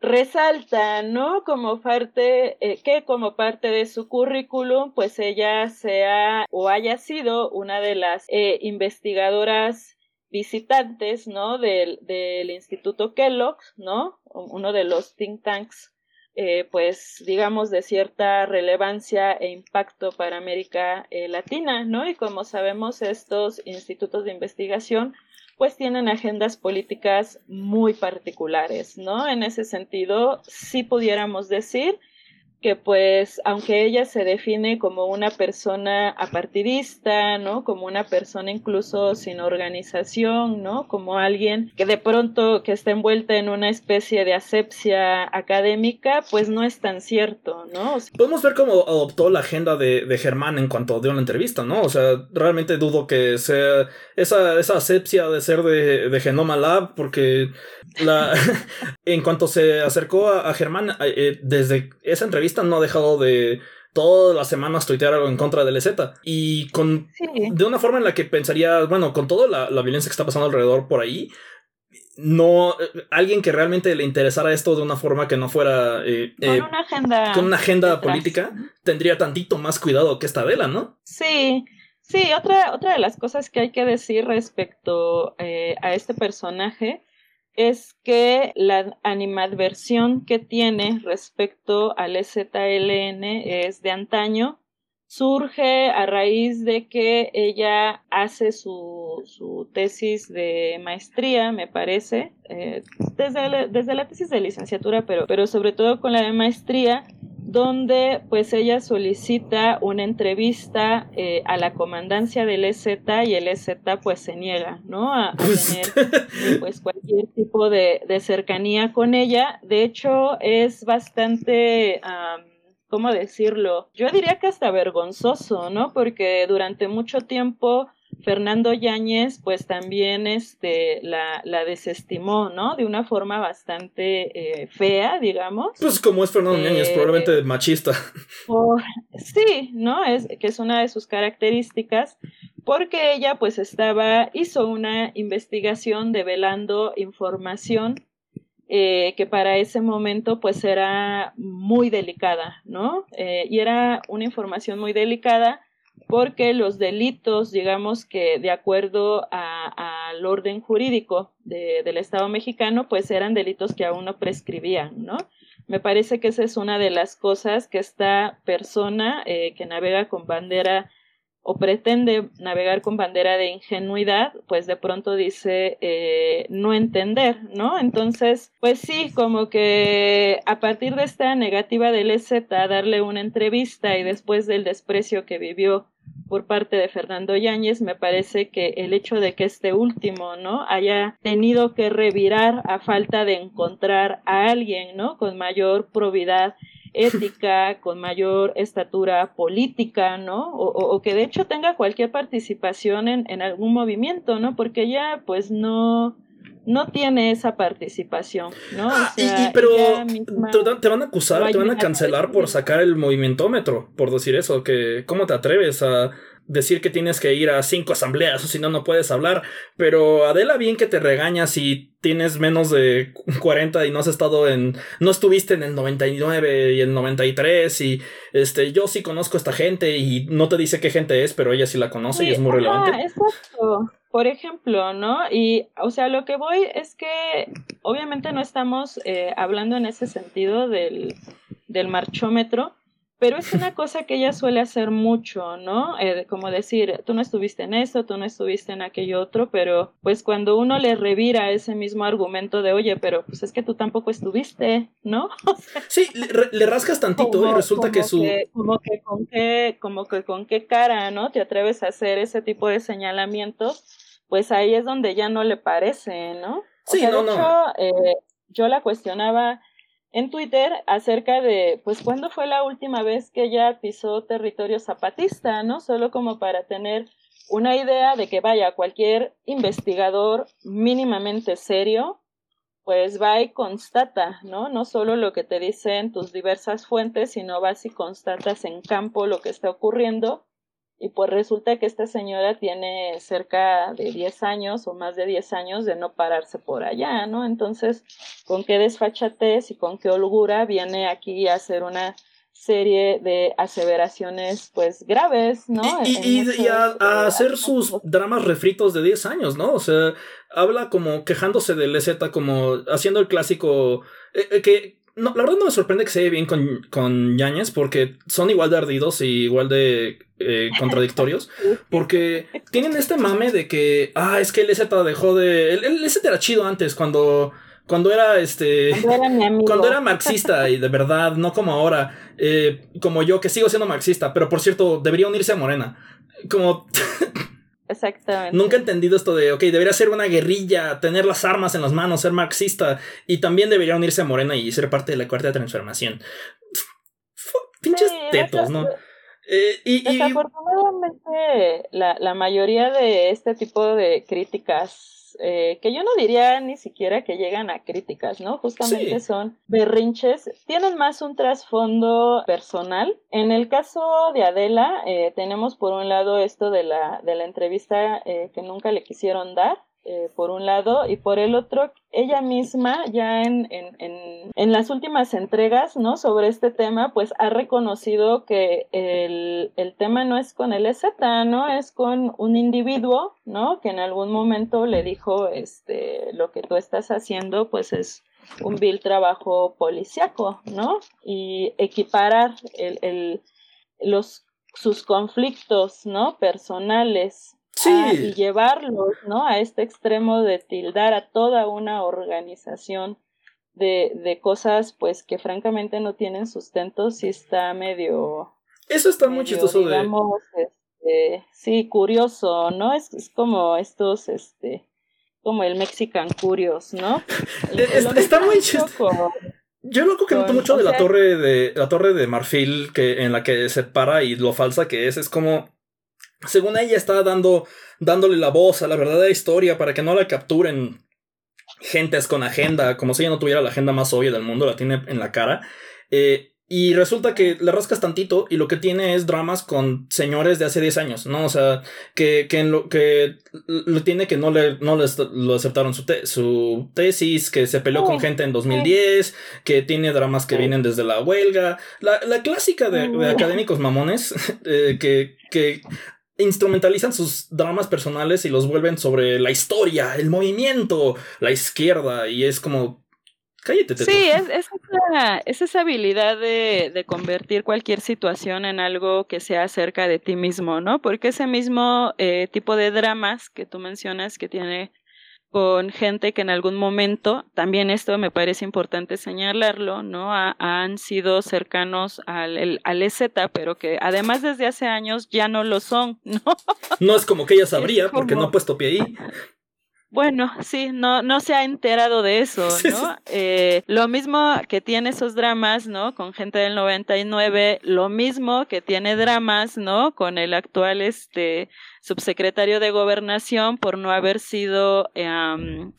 resalta, ¿no? Como parte, eh, que como parte de su currículum, pues ella sea o haya sido una de las eh, investigadoras visitantes, ¿no? Del, del Instituto Kellogg, ¿no? Uno de los think tanks, eh, pues, digamos, de cierta relevancia e impacto para América eh, Latina, ¿no? Y como sabemos, estos institutos de investigación, pues tienen agendas políticas muy particulares, ¿no? En ese sentido, sí pudiéramos decir que pues aunque ella se define como una persona apartidista, ¿no? Como una persona incluso sin organización, ¿no? Como alguien que de pronto que está envuelta en una especie de asepsia académica, pues no es tan cierto, ¿no? Podemos ver cómo adoptó la agenda de, de, Germán en cuanto dio la entrevista, ¿no? O sea, realmente dudo que sea esa, esa asepsia de ser de, de Genoma Lab, porque la, *laughs* en cuanto se acercó a, Germán, eh, desde esa entrevista no ha dejado de todas las semanas tuitear algo en contra del EZ. Y con de una forma en la que pensaría, bueno, con toda la, violencia que está pasando alrededor por ahí, no alguien que realmente le interesara esto de una forma que no fuera eh, con eh, una agenda con una agenda política tendría tantito más cuidado que esta vela no sí sí otra otra de las cosas que hay que decir respecto a este personaje es que la animadversión que tiene respecto al EZLN es de antaño. Surge a raíz de que ella hace su, su tesis de maestría, me parece, eh, desde, desde, la tesis de licenciatura, pero, pero sobre todo con la de maestría, donde pues ella solicita una entrevista eh, a la comandancia del EZ y el EZ pues se niega, ¿no? A, *laughs* tener pues cualquier tipo de, cercanía con ella. De hecho, es bastante... ¿Cómo decirlo? Yo diría que hasta vergonzoso, ¿no? Porque durante mucho tiempo Fernando Yáñez, pues también este, la, la, desestimó, ¿no? De una forma bastante eh, fea, digamos. Pues como es Fernando Yáñez, probablemente eh, machista. sí, ¿no? Es que es una de sus características, porque ella pues estaba, hizo una investigación develando información eh, que para ese momento pues era muy delicada, ¿no? y era una información muy delicada porque los delitos, digamos que de acuerdo al orden jurídico del Estado mexicano, pues eran delitos que aún no prescribían, ¿no? Me parece que esa es una de las cosas que esta persona eh, que navega con bandera o pretende navegar con bandera de ingenuidad, pues de pronto dice eh, no entender, ¿no? Entonces, pues sí, como que a partir de esta negativa del EZ a darle una entrevista y después del desprecio que vivió por parte de Fernando Yáñez, me parece que el hecho de que este último, ¿no? haya tenido que revirar a falta de encontrar a alguien, ¿no? con mayor probidad ética, con mayor estatura política, ¿no? O, que de hecho tenga cualquier participación en, en algún movimiento, ¿no? Porque ya pues no, no tiene esa participación, ¿no? Ah, y, pero te, van a acusar, te van a cancelar por sacar el movimentómetro, por decir eso, que ¿cómo te atreves a decir que tienes que ir a cinco asambleas o si no, no puedes hablar? Pero Adela, bien que te regaña si tienes menos de 40 y no has estado en, no estuviste en el 99 y el 93 y este, yo sí conozco a esta gente y no te dice qué gente es, pero ella sí la conoce y es muy relevante. Exacto por ejemplo, ¿no? Y, o sea, lo que voy es que obviamente no estamos eh, hablando en ese sentido del, del marchómetro, pero es una cosa que ella suele hacer mucho, ¿no? Eh, como decir, tú no estuviste en esto, tú no estuviste en aquello otro, pero pues cuando uno le revira ese mismo argumento de, oye, pero pues es que tú tampoco estuviste, ¿no? *laughs* sí, le, rascas tantito y resulta que su... como que con qué, como que con qué cara, ¿no? Te atreves a hacer ese tipo de señalamientos, pues ahí es donde ya no le parece, ¿no? sí, no, de hecho, eh, yo la cuestionaba en Twitter acerca de, pues, cuándo fue la última vez que ella pisó territorio zapatista, ¿no? Solo como para tener una idea de que, vaya, cualquier investigador mínimamente serio, pues va y constata, ¿no? No solo lo que te dicen tus diversas fuentes, sino vas y constatas en campo lo que está ocurriendo y pues resulta que esta señora tiene cerca de 10 años o más de 10 años de no pararse por allá, ¿no? Entonces, ¿con qué desfachatez y con qué holgura viene aquí a hacer una serie de aseveraciones pues graves, ¿no? Y, a, hacer sus dramas refritos de 10 años, ¿no? O sea, habla como quejándose del EZ, como haciendo el clásico, eh, eh, que no, la verdad no me sorprende que se ve bien con, con Yáñez, porque son igual de ardidos y igual de eh, *laughs* contradictorios, porque tienen este mame de que, ah, es que el EZ dejó de... El, el EZ era chido antes, cuando cuando era este. Cuando era, marxista y de verdad, no como ahora. Eh, como yo, que sigo siendo marxista, pero por cierto, debería unirse a Morena. Como. *laughs* Exactamente. Nunca he entendido esto de, ok, debería ser una guerrilla, tener las armas en las manos, ser marxista, y también debería unirse a Morena y ser parte de la cuarta transformación. Pinches tetos, ¿no? Eh, y, Desafortunadamente, la, la mayoría de este tipo de críticas eh, que yo no diría ni siquiera que llegan a críticas, ¿no? Justamente son berrinches, tienen más un trasfondo personal. En el caso de Adela, eh, tenemos por un lado esto de la, de la entrevista eh, que nunca le quisieron dar, eh, por un lado, y por el otro, ella misma ya en, en, en, las últimas entregas, ¿no? Sobre este tema, pues ha reconocido que el, el tema no es con el EZ, ¿no? Es con un individuo, ¿no? Que en algún momento le dijo, este, lo que tú estás haciendo, pues es un vil trabajo policiaco, ¿no? Y equiparar el, el, los, sus conflictos, ¿no? Personales y llevarlos, ¿no? A este extremo de tildar a toda una organización de, de cosas, pues, que francamente no tienen sustento, sí está medio... Eso está muy chistoso digamos, Este, sí, curioso, ¿no? Es, es como estos, este, como el Mexican Curios, ¿no? *laughs* está muy chistoso. Yo loco que noto mucho de la torre de la torre de marfil que en la que se para y lo falsa que es es como según ella está dando, dándole la voz a la verdadera historia para que no la capturen gentes con agenda, como si ella no tuviera la agenda más obvia del mundo, la tiene en la cara. Eh, y resulta que le rascas tantito y lo que tiene es dramas con señores de hace 10 años, ¿no? O sea, que, que, lo, que lo tiene que no le, no lo aceptaron su, su tesis, que se peleó con gente en 2010, que tiene dramas que vienen desde la huelga. La, la clásica de, académicos mamones, *laughs* eh, que, que instrumentalizan sus dramas personales y los vuelven sobre la historia, el movimiento, la izquierda, y es como... Cállate. Sí, es, es, esa, es, esa, habilidad de, convertir cualquier situación en algo que sea cerca de ti mismo, ¿no? Porque ese mismo eh, tipo de dramas que tú mencionas que tiene con gente que en algún momento, también esto me parece importante señalarlo, ¿no? han sido cercanos al, al EZ, pero que además desde hace años ya no lo son, *laughs* ¿no? No es como que ella sabría, porque no ha puesto pie ahí. Bueno, sí, no, no se ha enterado de eso, *laughs* ¿no? Eh, lo mismo que tiene esos dramas, ¿no? Con gente del 99, lo mismo que tiene dramas, ¿no? Con el actual, este, subsecretario de Gobernación por no haber sido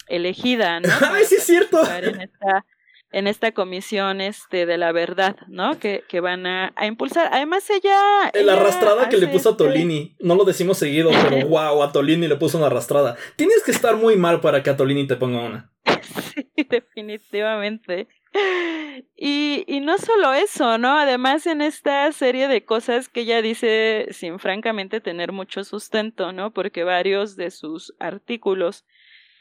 elegida, ¿no? *laughs* ¡Ay, sí es cierto! En esta, en esta comisión este, de la verdad, ¿no? Que, que van a, a, impulsar. Además, ella. La arrastrada que le puso a este Tolini. No lo decimos seguido, pero *laughs* wow, a Tolini le puso una arrastrada. Tienes que estar muy mal para que a Tolini te ponga una. *laughs* sí, definitivamente. Y, y no solo eso, ¿no? Además en esta serie de cosas que ella dice sin francamente tener mucho sustento, ¿no? Porque varios de sus artículos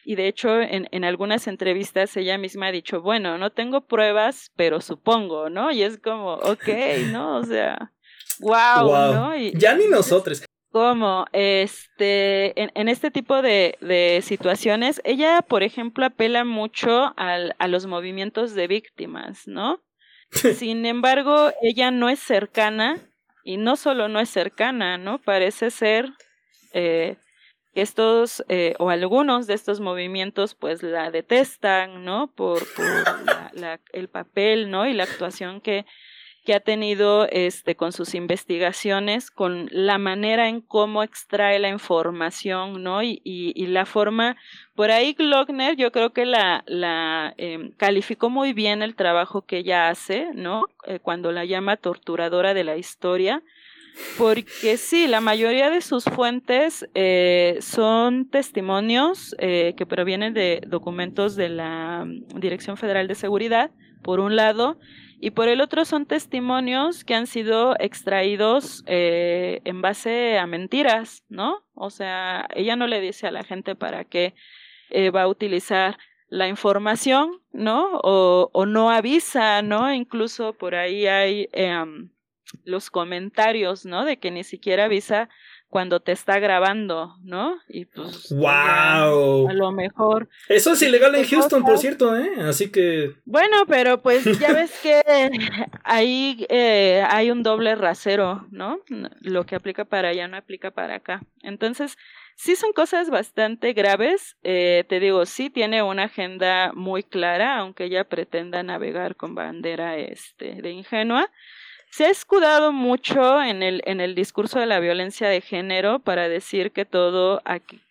y de hecho en, en algunas entrevistas ella misma ha dicho, bueno, no tengo pruebas, pero supongo, ¿no? Y es como, ok, *laughs* ¿no? O sea, wow, ¿no? Y, ya ni nosotros. Como, este, en, en este tipo de, de, situaciones, ella, por ejemplo, apela mucho al, a los movimientos de víctimas, ¿no? Sin embargo, ella no es cercana, y no solo no es cercana, ¿no? Parece ser eh, estos eh, o algunos de estos movimientos pues la detestan, ¿no? Por, por la, la, el papel, ¿no? Y la actuación que, que ha tenido este con sus investigaciones, con la manera en cómo extrae la información, ¿no? Y, y, y la forma, por ahí Glockner yo creo que la, la eh, calificó muy bien el trabajo que ella hace, ¿no? Eh, cuando la llama torturadora de la historia, porque sí, la mayoría de sus fuentes eh, son testimonios eh, que provienen de documentos de la mm, Dirección Federal de Seguridad, por un lado, y por el otro son testimonios que han sido extraídos eh, en base a mentiras, ¿no? O sea, ella no le dice a la gente para qué va a utilizar la información, ¿no? O, o, no avisa, ¿no? Incluso por ahí hay em, los comentarios, ¿no? De que ni siquiera avisa cuando te está grabando, ¿no? Y pues wow. a lo mejor Eso es ilegal en Houston, por cierto, ¿eh? Así que Bueno, pero pues *laughs* ya ves que ahí eh, hay un doble rasero, ¿no? Lo que aplica para allá no aplica para acá. Entonces, sí son cosas bastante graves. Eh, te digo, sí tiene una agenda muy clara, aunque ella pretenda navegar con bandera este de ingenua se ha escudado mucho en el, en el discurso de la violencia de género para decir que todo,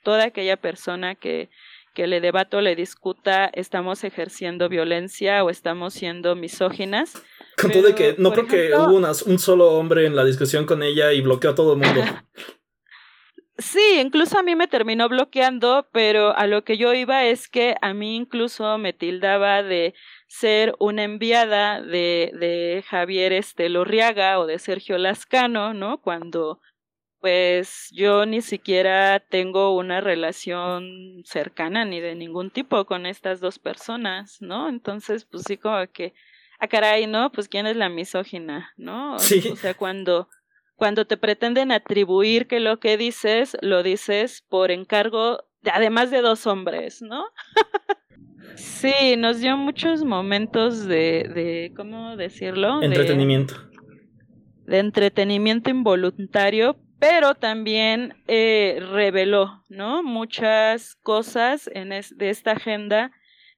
toda aquella persona que, que le debato, le discuta, estamos ejerciendo violencia o estamos siendo misóginas. Con todo de que no creo que hubo un solo hombre en la discusión con ella y bloqueó a todo el mundo. *laughs* Sí, incluso a mí me terminó bloqueando, pero a lo que yo iba es que a mí incluso me tildaba de ser una enviada de, de Javier Estelorriaga o de Sergio Lascano, ¿no? Cuando pues yo ni siquiera tengo una relación cercana ni de ningún tipo con estas dos personas, ¿no? Entonces, pues sí, como que, ah, caray, ¿no? Pues quién es la misógina, ¿no? Sí. O sea, cuando cuando te pretenden atribuir que lo que dices, lo dices por encargo, de, además de dos hombres, ¿no? *laughs* sí, nos dio muchos momentos de, de ¿cómo decirlo? Entretenimiento. De, entretenimiento involuntario, pero también eh, reveló, ¿no? Muchas cosas en de esta agenda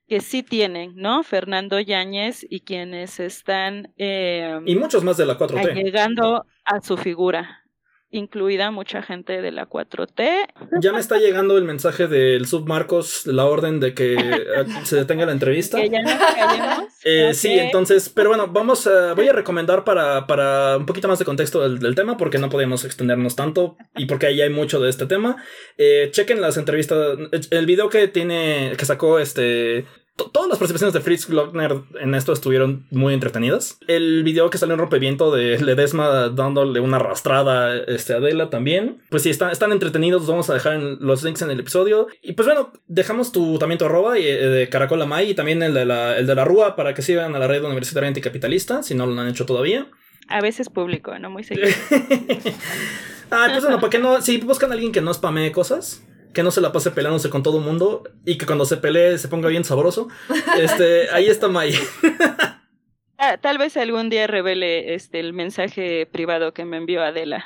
que sí tienen, ¿no? Fernando Yáñez y quienes están... Eh, y muchos más de la 4T. Llegando a su figura, incluida mucha gente de la 4T. Ya me está llegando el mensaje del submarcos, la orden de que eh, se detenga la entrevista. Que ya no *laughs* eh, Sí, entonces, pero bueno, vamos a, voy a recomendar para, para un poquito más de contexto del, tema, porque no podemos extendernos tanto y porque ahí hay mucho de este tema. Eh, chequen las entrevistas, el video que tiene, que sacó este todas las participaciones de Fritz Glockner en esto estuvieron muy entretenidas. El video que salió en Rompeviento de Ledesma dándole una arrastrada este, a Adela también. Pues sí, están, están entretenidos. Vamos a dejar los links en el episodio. Y pues bueno, dejamos tu, también tu arroba y, eh, de Caracol Amay y también el de, la, el de la Rúa para que sigan a la red universitaria anticapitalista, si no lo han hecho todavía. A veces público, no muy seguido. *laughs* ah, pues bueno, ¿para qué no? Si buscan a alguien que no spamee cosas, que no se la pase peleándose con todo el mundo y que cuando se pelee se ponga bien sabroso. Este, *laughs* ahí está May. Ah, tal vez algún día revele este el mensaje privado que me envió Adela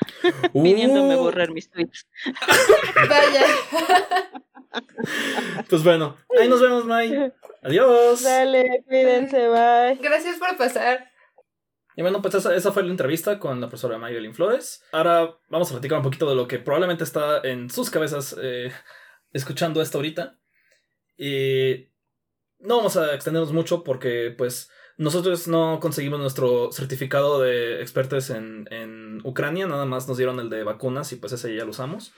pidiéndome uh. borrar mis tweets. *laughs* Vaya. Pues bueno, ahí nos vemos, May. Adiós. Dale, cuídense, bye. Gracias por pasar. Y bueno, pues esa, fue la entrevista con la profesora Maybelline Flores. Ahora vamos a platicar un poquito de lo que probablemente está en sus cabezas eh, escuchando esto ahorita. Y no vamos a extendernos mucho porque pues nosotros no conseguimos nuestro certificado de expertos en, en Ucrania, nada más nos dieron el de vacunas y pues ese ya lo usamos.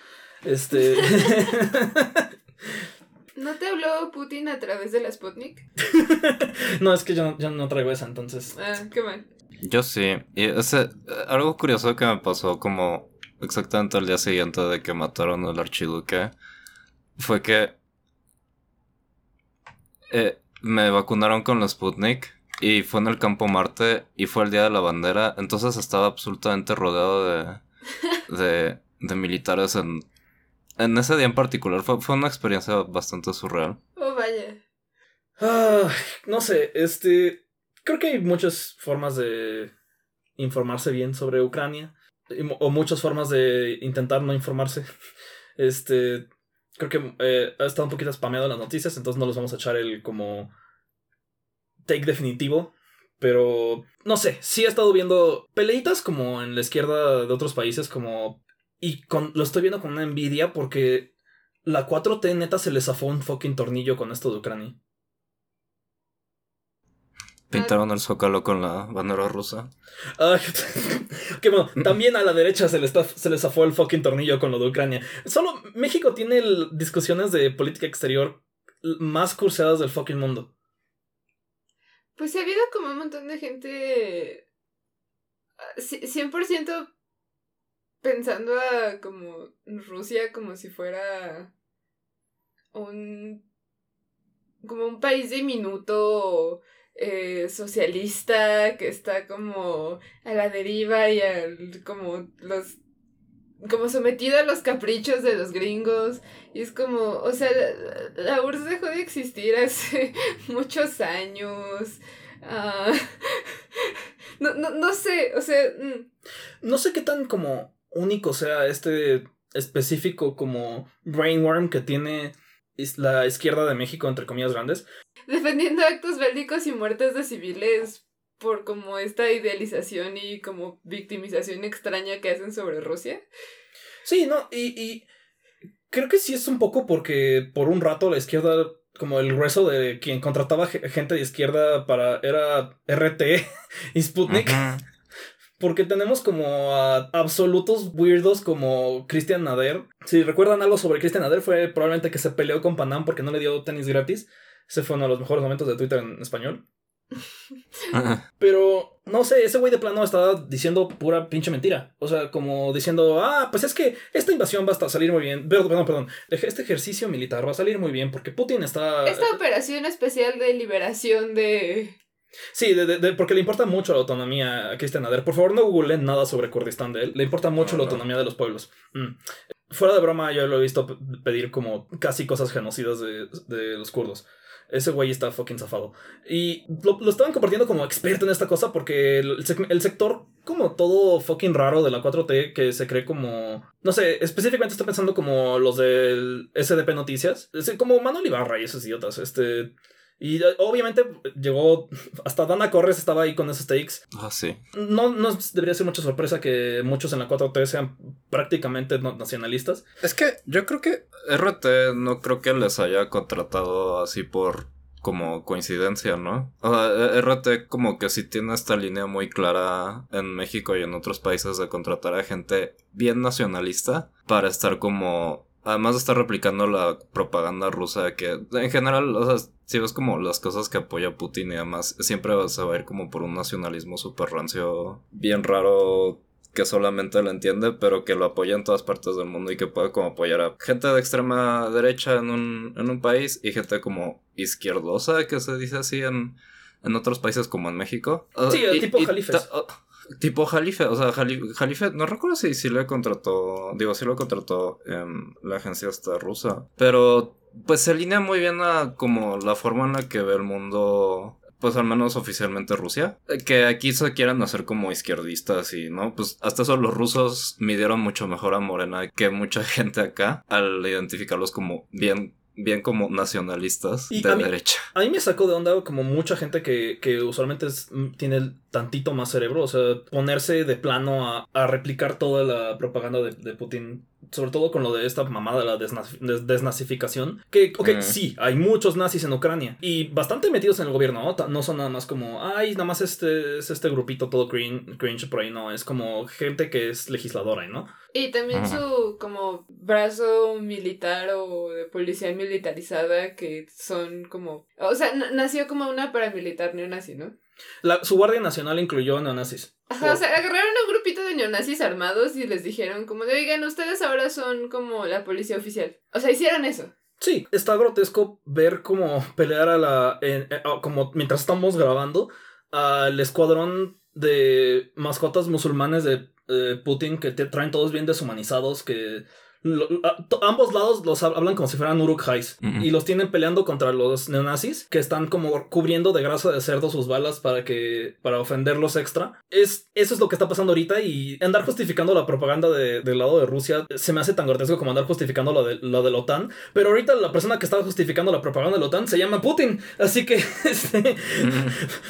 Este... *laughs* ¿No te habló Putin a través de la Sputnik? *laughs* no, es que yo, yo no traigo esa, entonces. Ah, qué mal. Yo sí. Y ese, algo curioso que me pasó como exactamente el día siguiente de que mataron al archiduque fue que eh, me vacunaron con la Sputnik y fue en el campo Marte y fue el día de la bandera. Entonces estaba absolutamente rodeado de, de, de militares en, en ese día en particular. Fue, fue una experiencia bastante surreal. Oh, vaya. Ah, no sé, este creo que hay muchas formas de informarse bien sobre Ucrania o muchas formas de intentar no informarse. *laughs* Este, creo que eh, ha estado un poquito spameado las noticias, entonces no los vamos a echar el como take definitivo. Pero no sé, sí he estado viendo peleitas como en la izquierda de otros países, como. Y con, lo estoy viendo con una envidia porque la 4T neta se le zafó un fucking tornillo con esto de Ucrania. Pintaron el zócalo con la bandera rusa. Ah, *laughs* que bueno, también a la derecha se le, está, se le zafó el fucking tornillo con lo de Ucrania. Solo México tiene el- discusiones de política exterior más cursadas del fucking mundo. Pues ha habido como un montón de gente ah, ci- 100% pensando a como Rusia como si fuera un como un país diminuto eh, socialista que está como a la deriva y al como los como sometido a los caprichos de los gringos y es como o sea la, la URSS dejó de existir hace *laughs* muchos años ah, *laughs* no, no, no sé o sea mm, No sé qué tan como único sea este específico como brainworm que tiene la izquierda de México, entre comillas grandes. *laughs* defendiendo actos bélicos y muertes de civiles por como esta idealización y como victimización extraña que hacen sobre Rusia. Sí, no, y, y creo que sí es un poco porque por un rato la izquierda, como el grueso de quien contrataba ge- gente de izquierda para, era RT *laughs* y Sputnik. Ujú. Porque tenemos como a absolutos weirdos como Christian Nader. Si recuerdan algo sobre Christian Nader, fue probablemente que se peleó con Panam porque no le dio tenis gratis. Ese fue uno de los mejores momentos de Twitter en español. *laughs* Pero, no sé, ese güey de plano estaba diciendo pura pinche mentira. O sea, como diciendo, ah, pues es que esta invasión va a salir muy bien. Perdón, perdón, perdón. Este ejercicio militar va a salir muy bien porque Putin está... Esta operación especial de liberación de... Sí, de, de- de- porque le importa mucho la autonomía a Christian Nader. Por favor, no googleen nada sobre Kurdistán de él. Le importa mucho No, la no. autonomía de los pueblos. Mm. Fuera de broma, yo lo he visto pedir como casi cosas genocidas de, de los kurdos. Ese güey está fucking zafado. Y lo, lo estaban compartiendo como experto en esta cosa porque el, el sector, como todo fucking raro de la 4T, que se cree como. No sé, específicamente está pensando como los del SDP Noticias. Como Manuel Ibarra y esos idiotas. Este. Y eh, obviamente llegó. Hasta Dana Corres estaba ahí con esos takes. Ah, sí. No, no debería ser mucha sorpresa que muchos en la 4T sean prácticamente nacionalistas. Es que yo creo que RT no creo que les haya contratado así por como coincidencia, ¿no? O sea, eh, RT como que sí tiene esta línea muy clara en México y en otros países de contratar a gente bien nacionalista para estar como Además de estar replicando la propaganda rusa que en general, o sea, si ves como las cosas que apoya Putin y demás, siempre se va a ir como por un nacionalismo súper rancio, bien raro que solamente lo entiende, pero que lo apoya en todas partes del mundo y que puede como apoyar a gente de extrema derecha en un, en un país y gente como izquierdosa, que se dice así en, en otros países como en México. O- Sí, y- tipo y ta- Tipo Jalife, o sea, Jali- Jalife, no recuerdo si, si le contrató, digo, si lo contrató en la agencia esta rusa, pero pues se alinea muy bien a como la forma en la que ve el mundo, pues al menos oficialmente Rusia, que aquí se quieren hacer como izquierdistas y, ¿no? Pues hasta eso los rusos midieron mucho mejor a Morena que mucha *laughs* gente acá al identificarlos como bien, bien como nacionalistas Y de a mí- derecha. A mí me sacó de onda como mucha gente que, que usualmente es- mm, tiene tantito más cerebro, o sea, ponerse de plano a, a replicar toda la propaganda de, de Putin, sobre todo con lo de esta mamada de la desnazi- des- desnazificación, que, ok, Mm. sí, hay muchos nazis en Ucrania y bastante metidos en el gobierno, ¿no? No son nada más como, ay, nada más este es este grupito todo crin- cringe por ahí, no, es como gente que es legisladora, ¿no? Y también Ajá. su como brazo militar o de policía militarizada que son como... O sea, nació como una paramilitar neonazi, ¿no? La- su Guardia Nacional incluyó a neonazis. Ajá, o sea, agarraron a un grupito de neonazis armados y les dijeron como de, oigan, ustedes ahora son como la policía oficial. O sea, hicieron eso. Sí, está grotesco ver cómo pelear a la. en- eh, oh, como mientras estamos grabando, al escuadrón de mascotas musulmanes de eh, Putin que te traen todos bien deshumanizados, que. Lo- a- to- ambos lados los hab- hablan como si fueran Uruk-hais Ujú. y los tienen peleando contra los neonazis que están como cubriendo de grasa de cerdo sus balas para que para ofenderlos extra. Es eso es lo que está pasando ahorita y andar justificando la propaganda de- del lado de Rusia se me hace tan grotesco como andar justificando lo de, lo de la OTAN. Pero ahorita la persona que estaba justificando la propaganda de la OTAN se llama Putin. Así que *laughs* este,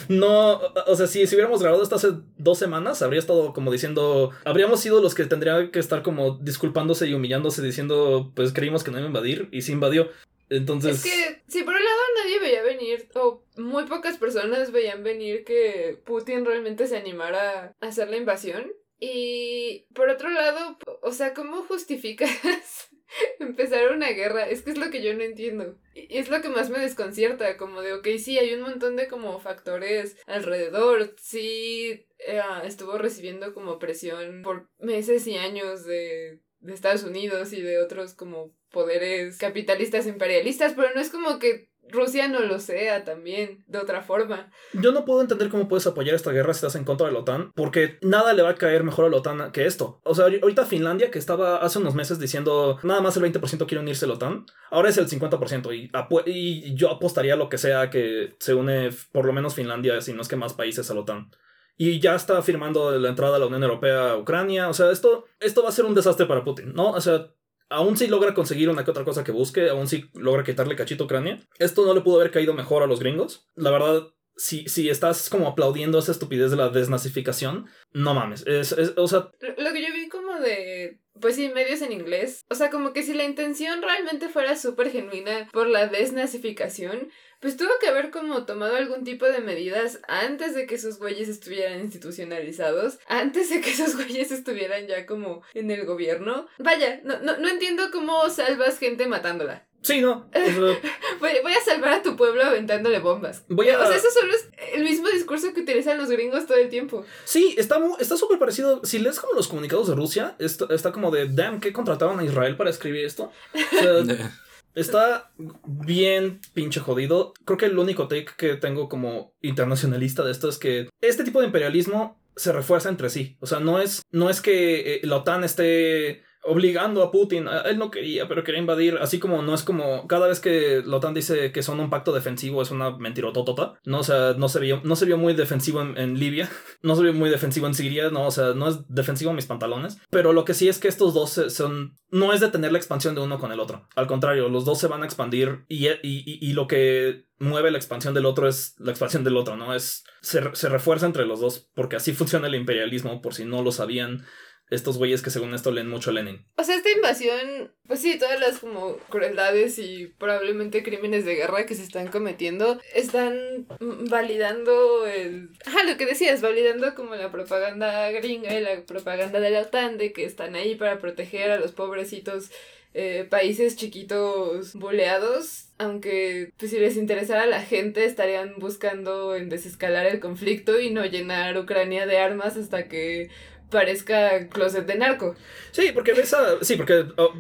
no, o sea, si, si hubiéramos grabado esto hace dos semanas, habría estado como diciendo, habríamos sido los que tendrían que estar como disculpándose y humillándose diciendo, pues creímos que no iba a invadir y sí invadió. Entonces. Es que, si por un lado nadie veía venir, o muy pocas personas veían venir que Putin realmente se animara a hacer la invasión. Y por otro lado, o sea, ¿cómo justificas *laughs* empezar una guerra? Es que es lo que yo no entiendo. Y es lo que más me desconcierta, como de, ok, sí, hay un montón de como factores alrededor, sí, eh, estuvo recibiendo como presión por meses y años de, de Estados Unidos y de otros como poderes capitalistas imperialistas, pero no es como que Rusia no lo sea también, de otra forma. Yo no puedo entender cómo puedes apoyar esta guerra si estás en contra de la OTAN, porque nada le va a caer mejor a la OTAN que esto. O sea, ahorita Finlandia, que estaba hace unos meses diciendo nada más el 20% quiere unirse a la OTAN, ahora es el 50%, y, y yo apostaría lo que sea que se une por lo menos Finlandia, si no es que más países a la OTAN. Y ya está firmando la entrada a la Unión Europea a Ucrania. O sea, esto, esto va a ser un desastre para Putin, ¿no? O sea, aún si logra conseguir una que otra cosa que busque, aún si logra quitarle cachito a Ucrania, esto no le pudo haber caído mejor a los gringos. La verdad, si, si estás como aplaudiendo esa estupidez de la desnazificación, no mames. Es, o sea. Lo que yo vi como de. Pues sí, medios en inglés. O sea, como que si la intención realmente fuera súper genuina por la desnazificación, pues tuvo que haber como tomado algún tipo de medidas antes de que esos güeyes estuvieran institucionalizados, antes de que esos *laughs* güeyes estuvieran ya como en el gobierno. Vaya, no, no, no entiendo cómo salvas gente matándola. Sí, no. *laughs* voy, voy, a salvar a tu pueblo aventándole bombas. Voy a... O sea, eso solo es el mismo discurso que utilizan los gringos todo el tiempo. Sí, está está súper parecido. Si lees como los comunicados de Rusia, está, está como de, damn, ¿qué contrataban a Israel para escribir esto? O sea, *laughs* Está bien pinche jodido. Creo que el único take que tengo como internacionalista de esto es que este tipo de imperialismo se refuerza entre sí. O sea, no es, no es que eh, la OTAN esté obligando a Putin. él no quería, pero quería invadir. Así como no es como cada vez que la OTAN dice que son un pacto defensivo, es una mentirototota. No, o sea, no se vio, no se vio muy defensivo en, Libia. *laughs* No se vio muy defensivo en Siria. No, o sea, no es defensivo en mis pantalones. Pero lo que sí es que estos dos son. No es detener la expansión de uno con el otro. Al contrario, los dos se van a expandir y, y, y, lo que mueve la expansión del otro es la expansión del otro, ¿no? Es. Se, se refuerza entre los dos. Porque así funciona el imperialismo, por si no lo sabían estos güeyes que según esto leen mucho Lenin. O sea, esta invasión, pues sí, todas las como crueldades y probablemente crímenes de guerra que se están cometiendo están validando el... Ajá, lo que decías, validando como la propaganda gringa y la propaganda de la OTAN de que están ahí para proteger a los pobrecitos eh, países chiquitos boleados, aunque pues, si les interesara a la gente estarían buscando en desescalar el conflicto y no llenar Ucrania de armas hasta que parezca closet de narco. Sí, porque ves Sí, porque oh,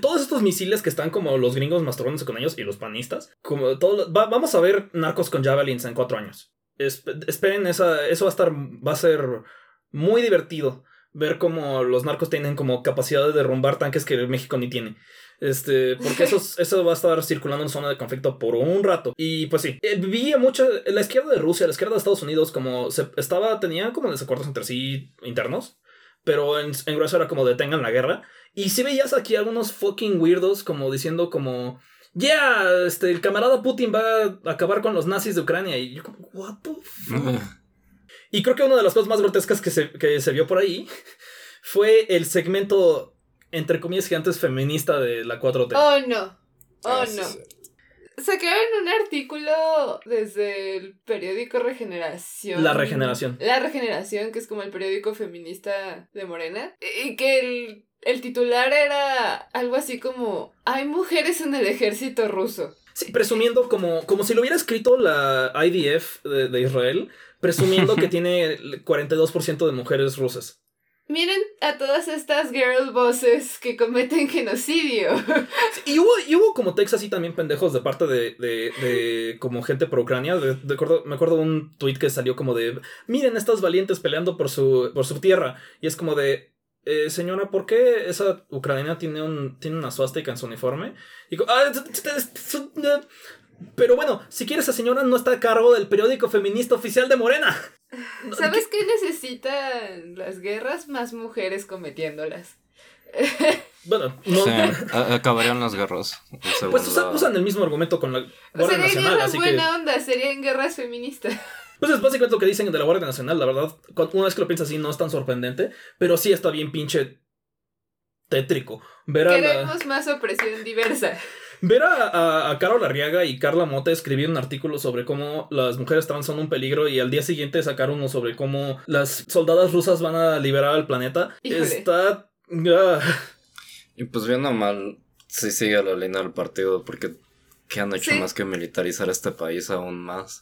todos estos misiles que están como los gringos masturbándose con ellos y los panistas, como todo, vamos a ver narcos con javelins en cuatro años. esperen, esa, eso va a estar, va a ser muy divertido ver cómo los narcos tienen como capacidad de derrumbar tanques que México ni tiene. Este, porque eso, *laughs* eso va a estar circulando en zona de conflicto por un rato. Y pues sí, eh, vivía mucho la izquierda de Rusia, la izquierda de Estados Unidos, como se estaba, tenía como desacuerdos entre sí internos. Pero en, en grueso era como detengan la guerra. Y si veías aquí algunos fucking weirdos como diciendo como yeah, este, el camarada Putin va a acabar con los nazis de Ucrania. Y yo como, what the fuck? y creo que una de las cosas más grotescas que se, que se vio por ahí *laughs* fue el segmento entre comillas gigantes feminista de la 4T. Oh, no. Oh, ah, no. Sacaron un artículo desde el periódico Regeneración. La Regeneración. La Regeneración, que es como el periódico feminista de Morena. Y que el, el titular era algo así como: Hay mujeres en el ejército ruso. Sí, presumiendo como, como si lo hubiera escrito la IDF de, de Israel, presumiendo que *laughs* tiene 42% de mujeres rusas. Miren a todas estas girl bosses que cometen genocidio. y, hubo, y hubo como Texas así también pendejos de parte de, de, de como gente pro Ucrania. De, acuerdo, me acuerdo un tweet que salió como de, miren estas valientes peleando por su, por su tierra. Y es como de, eh, señora, ¿por qué esa ucraniana tiene, un, tiene una suástica en su uniforme? Y ah, pero bueno, si quieres, esa señora no está a cargo del periódico feminista oficial de Morena. *laughs* ¿Sabes qué, necesitan las guerras? Más mujeres cometiéndolas. *laughs* Bueno, no. acabarían las guerras. Pues usan, el mismo argumento con la Guardia Nacional. Guerras buena onda, serían guerras feministas. *laughs* Pues es básicamente lo que dicen de la Guardia Nacional, la verdad. Una vez que lo piensas así, no es tan sorprendente. Pero sí está bien pinche tétrico. Ver Queremos más opresión diversa. Ver a, a, a Carol Arriaga y Carla Mota escribir un artículo sobre cómo las mujeres trans son un peligro y al día siguiente sacar uno sobre cómo las soldadas rusas van a liberar al planeta. Híjole. Está. ah, Y pues bien o mal, sí sigue la línea del partido, porque ¿qué han hecho Sí. más que militarizar este país aún más?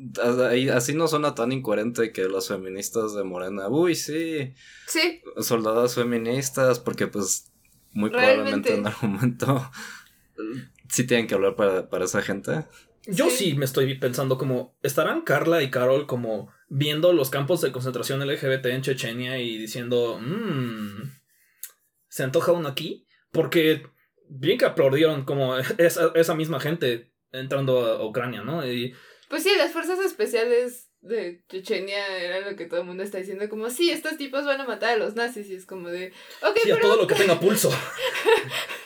Así no suena tan incoherente que las feministas de Morena, uy, sí, Sí, soldadas feministas, porque pues muy Realmente. probablemente en algún momento sí tienen que hablar para, para esa gente. Yo Sí. sí me estoy pensando como. ¿Estarán Carla y Carol como viendo los campos de concentración LGBT en Chechenia y diciendo. "Mm, ¿Se antoja uno aquí? Porque bien que aplaudieron como *laughs* esa, esa misma gente entrando a Ucrania, ¿no? Y pues sí, las fuerzas especiales de Chechenia era lo que todo el mundo está diciendo, como, sí, estos tipos van a matar a los nazis, y es como de, ok, y a pero todo lo que *laughs* tenga pulso. *laughs*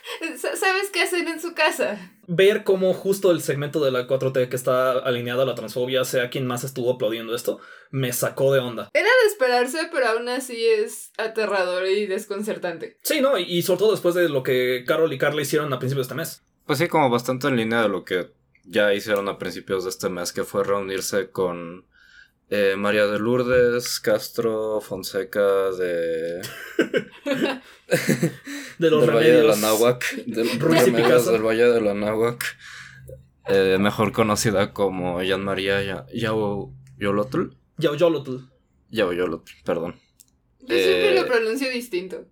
sa- ¿sabes qué hacen en su casa? ver cómo justo el segmento de la 4T que está alineado a la transfobia sea quien más estuvo aplaudiendo esto, me sacó de onda. Era de esperarse, pero aún así es aterrador y desconcertante. Sí, ¿no? Y, y sobre todo después de lo que Carol y Carla hicieron a principios de este mes. Pues sí, como bastante en línea de lo que ya hicieron a principios de este mes, que fue reunirse con eh, María de Lourdes, Castro, Fonseca, de... *laughs* De *laughs* los del Valle de la. Náhuac, del Ruiz *laughs* y Remedios Picasso. del Valle de la Náhuac, eh, mejor conocida como Jean María Ya- Yao Yolotl, Yaoyolotl. Yao Yolotl, perdón. Yo siempre Eh, lo pronuncio distinto.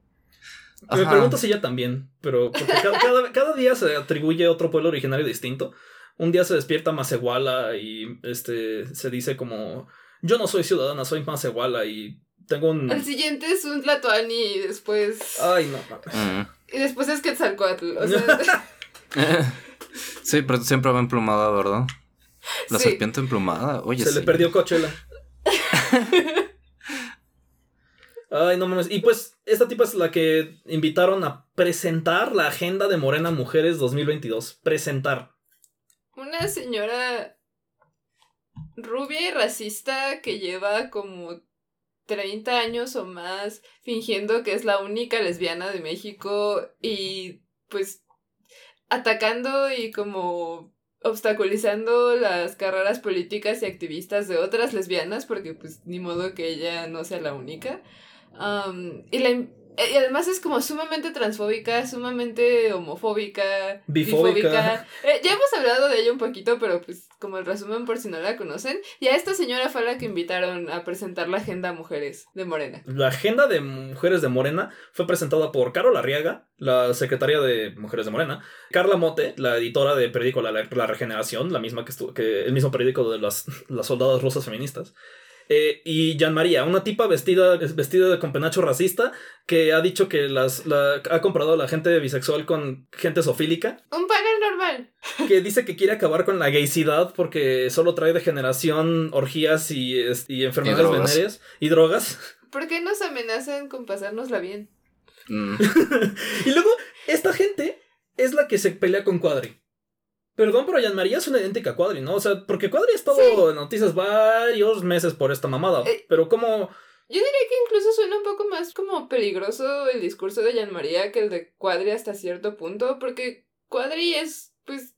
Me pregunto si ella también, pero porque cada, cada- cada día se atribuye a otro pueblo originario distinto. Un día se despierta Macehuala y este se dice como yo no soy ciudadana, soy Macehuala y tengo un El siguiente es un Tlatoani y después... Ay, no. mames. Mm. Y después es Quetzalcoatl. O sea, *laughs* *laughs* sí, pero siempre va emplumada, ¿verdad? La Sí. serpiente emplumada, oye, se sí. le perdió Coachella. *laughs* Ay, no mames. Y pues, esta tipa es la que invitaron a presentar la agenda de Morena Mujeres 2022. Presentar. una señora rubia y racista que lleva como 30 años o más fingiendo que es la única lesbiana de México y pues atacando y como obstaculizando las carreras políticas y activistas de otras lesbianas porque pues ni modo que ella no sea la única. Y, la, y además es como sumamente transfóbica, sumamente homofóbica, Bifóbica. Eh, ya hemos hablado de ella un poquito, pero pues como el resumen por si no la conocen. Y a esta señora fue a la que invitaron a presentar la agenda Mujeres de Morena. La agenda de Mujeres de Morena fue presentada por Carol Arriaga, la secretaria de Mujeres de Morena, Carla Mote, la editora de periódico La, La Regeneración, la misma que estuvo, que el mismo periódico de las, las soldadas rusas feministas. Eh, y Jean María, una tipa vestida, vestida con penacho racista que ha dicho que las, la- ha comprado a la gente bisexual con gente sofílica, Un panel normal. *laughs* que dice que quiere acabar con la gaysidad porque solo trae degeneración, orgías y, es- y enfermedades venéreas y drogas. ¿Por qué nos amenazan con pasárnosla bien? Mm. *laughs* Y luego, esta gente es la que se pelea con Cuadri. Perdón, pero Jean María es una idéntica a Cuadri, ¿no? O sea, porque Cuadri ha estado en noticias varios meses por esta mamada. Eh. Pero como. Yo diría que incluso suena un poco más como peligroso el discurso de Jean María que el de Cuadri hasta cierto punto, porque Cuadri es, pues,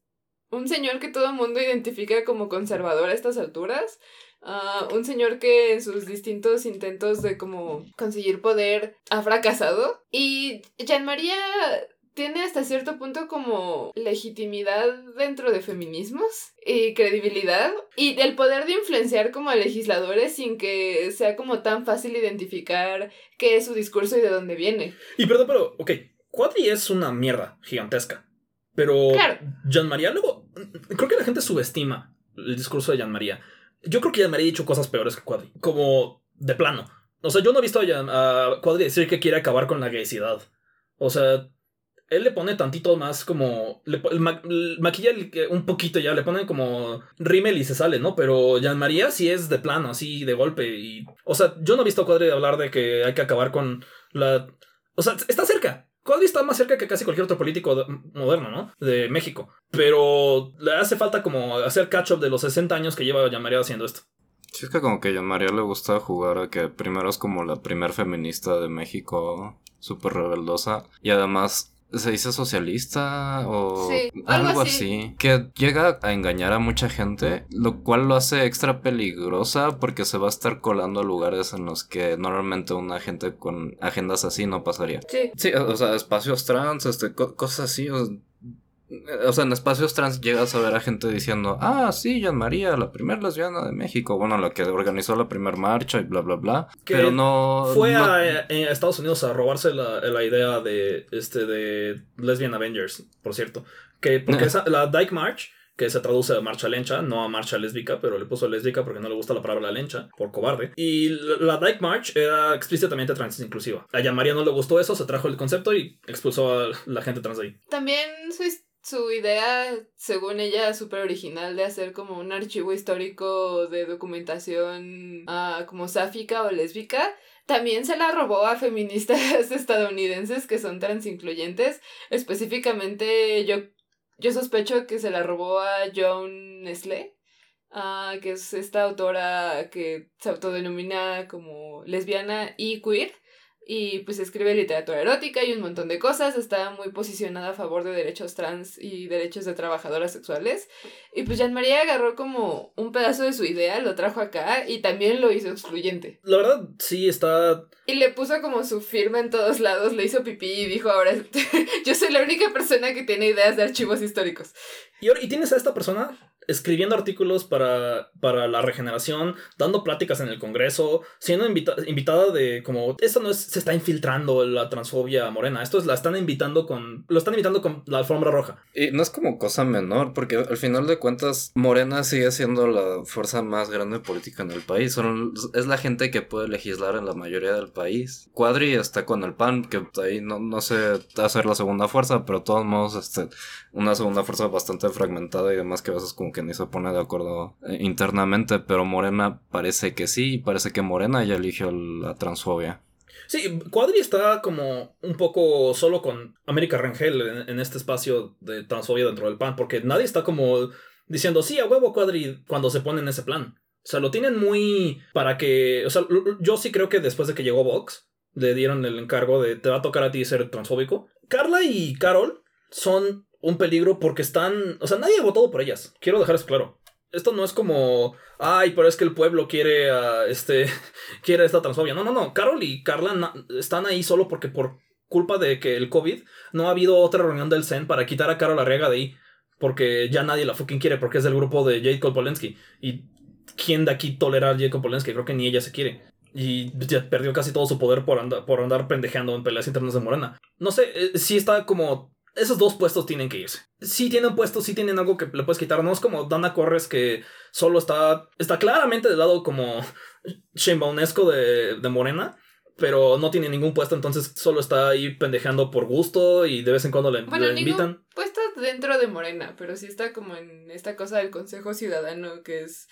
un señor que todo el mundo identifica como conservador a estas alturas. Ah, un señor que en sus distintos intentos de como conseguir poder ha fracasado. Y Jean María tiene hasta cierto punto como legitimidad dentro de feminismos y credibilidad y el poder de influenciar como a legisladores sin que sea como tan fácil identificar qué es su discurso y de dónde viene. Y perdón, pero, ok, Cuadri es una mierda gigantesca. Pero Claro. Jean María, luego, creo que la gente subestima el discurso de Jean María. Yo creo que Jean María ha dicho cosas peores que Cuadri. Como de plano. O sea, yo no he visto a, Jean- a Cuadri decir que quiere acabar con la gaysidad. O sea, él le pone tantito más como. Le, el el maquilla un poquito ya, le pone como rímel y se sale, ¿no? Pero Jean María sí es de plano, así de golpe. Y, o sea, yo no he visto a Cuadri hablar de que hay que acabar con la. O sea, está cerca. Cuadri está más cerca que casi cualquier otro político de- moderno, ¿no? De México. Pero le hace falta como hacer catch-up de los 60 años que lleva Jean María haciendo esto. Sí, es que como que a María le gusta jugar a que primero es como la primer feminista de México, súper rebeldosa, y además se dice socialista o Sí, algo algo así. así. que llega a engañar a mucha gente, lo cual lo hace extra peligrosa porque se va a estar colando a lugares en los que normalmente una gente con agendas así no pasaría. Sí. Sí, o sea, espacios trans, este, co- cosas así. O, o sea, en espacios trans llegas a ver a gente diciendo, ah, sí, Jean María, la primera lesbiana de México, bueno, la que organizó la primera marcha y bla, bla, bla. Que Pero no... Fue no- a, eh, a Estados Unidos a robarse la, la idea de este de Lesbian Avengers, por cierto. Que porque *laughs* esa- la Dyke March, que se traduce a marcha lencha, no a marcha lésbica, pero le puso lésbica porque no le gusta la palabra lencha, por cobarde. Y la, la Dyke March era explícitamente trans inclusiva. A Jean María no le gustó eso, se trajo el concepto y expulsó a la gente trans de ahí. También su, his- su idea, según ella, súper original de hacer como un archivo histórico de documentación ah, como sáfica o lésbica, también se la robó a feministas *laughs* estadounidenses que son transincluyentes. Específicamente, yo, yo sospecho que se la robó a Joan Nestle, ah, que es esta autora que se autodenomina como lesbiana y queer. Y pues escribe literatura erótica y un montón de cosas. Está muy posicionada a favor de derechos trans y derechos de trabajadoras sexuales. Y pues Jean María agarró como un pedazo de su idea, lo trajo acá y también lo hizo excluyente. La verdad, sí está Y le puso como su firma en todos lados, le hizo pipí y dijo, ahora *laughs* yo soy la única persona que tiene ideas de archivos históricos. Y, y tienes a esta persona escribiendo artículos para, para la regeneración, dando pláticas en el Congreso, siendo invita- invitada de como esto no es se está infiltrando la transfobia morena, esto es la están invitando con lo están invitando con la alfombra roja. Y no es como cosa menor, porque al final de cuentas, Morena sigue siendo la fuerza más grande política en el país. Son, es la gente que puede legislar en la mayoría del país. Cuadri está con el PAN, que ahí no, no sé hacer la segunda fuerza, pero de todos modos, este, una segunda fuerza bastante fragmentada y demás que a veces como que ni se pone de acuerdo eh, internamente, pero Morena parece que sí, y parece que Morena ya eligió la transfobia. Sí, Cuadri está como un poco solo con América Rangel en, en este espacio de transfobia dentro del PAN, porque nadie está como diciendo, sí, a huevo Cuadri cuando se pone en ese plan. O sea, lo tienen muy para que, o sea, yo sí creo que después de que llegó Vox, le dieron el encargo de te va a tocar a ti ser transfóbico. Carla y Carol son un peligro porque están, o sea, nadie ha votado por ellas. Quiero dejar eso claro. Esto no es como, ay, pero es que el pueblo quiere a este *laughs* quiere esta transfobia. No, no, no. Carol y Carla están ahí solo porque por culpa de que el COVID no ha habido otra reunión del CEN para quitar a Carol Arriaga de ahí. Porque ya nadie la fucking quiere porque es del grupo de Jacob Polensky. Y ¿quién de aquí tolera a Jacob Polensky? Creo que ni ella se quiere. Y ya perdió casi todo su poder por, andar por andar pendejeando en peleas internas de Morena. No sé, eh, sí está como... Esos dos puestos tienen que irse. Sí tienen puestos, sí tienen algo que le puedes quitar. No es como Dana Corres que solo está... Está claramente del lado como Sheinbaunesco de, de Morena, pero no tiene ningún puesto, entonces solo está ahí pendejeando por gusto y de vez en cuando le, Bueno, le invitan. Puesto dentro de Morena, pero sí está como en esta cosa del Consejo Ciudadano que es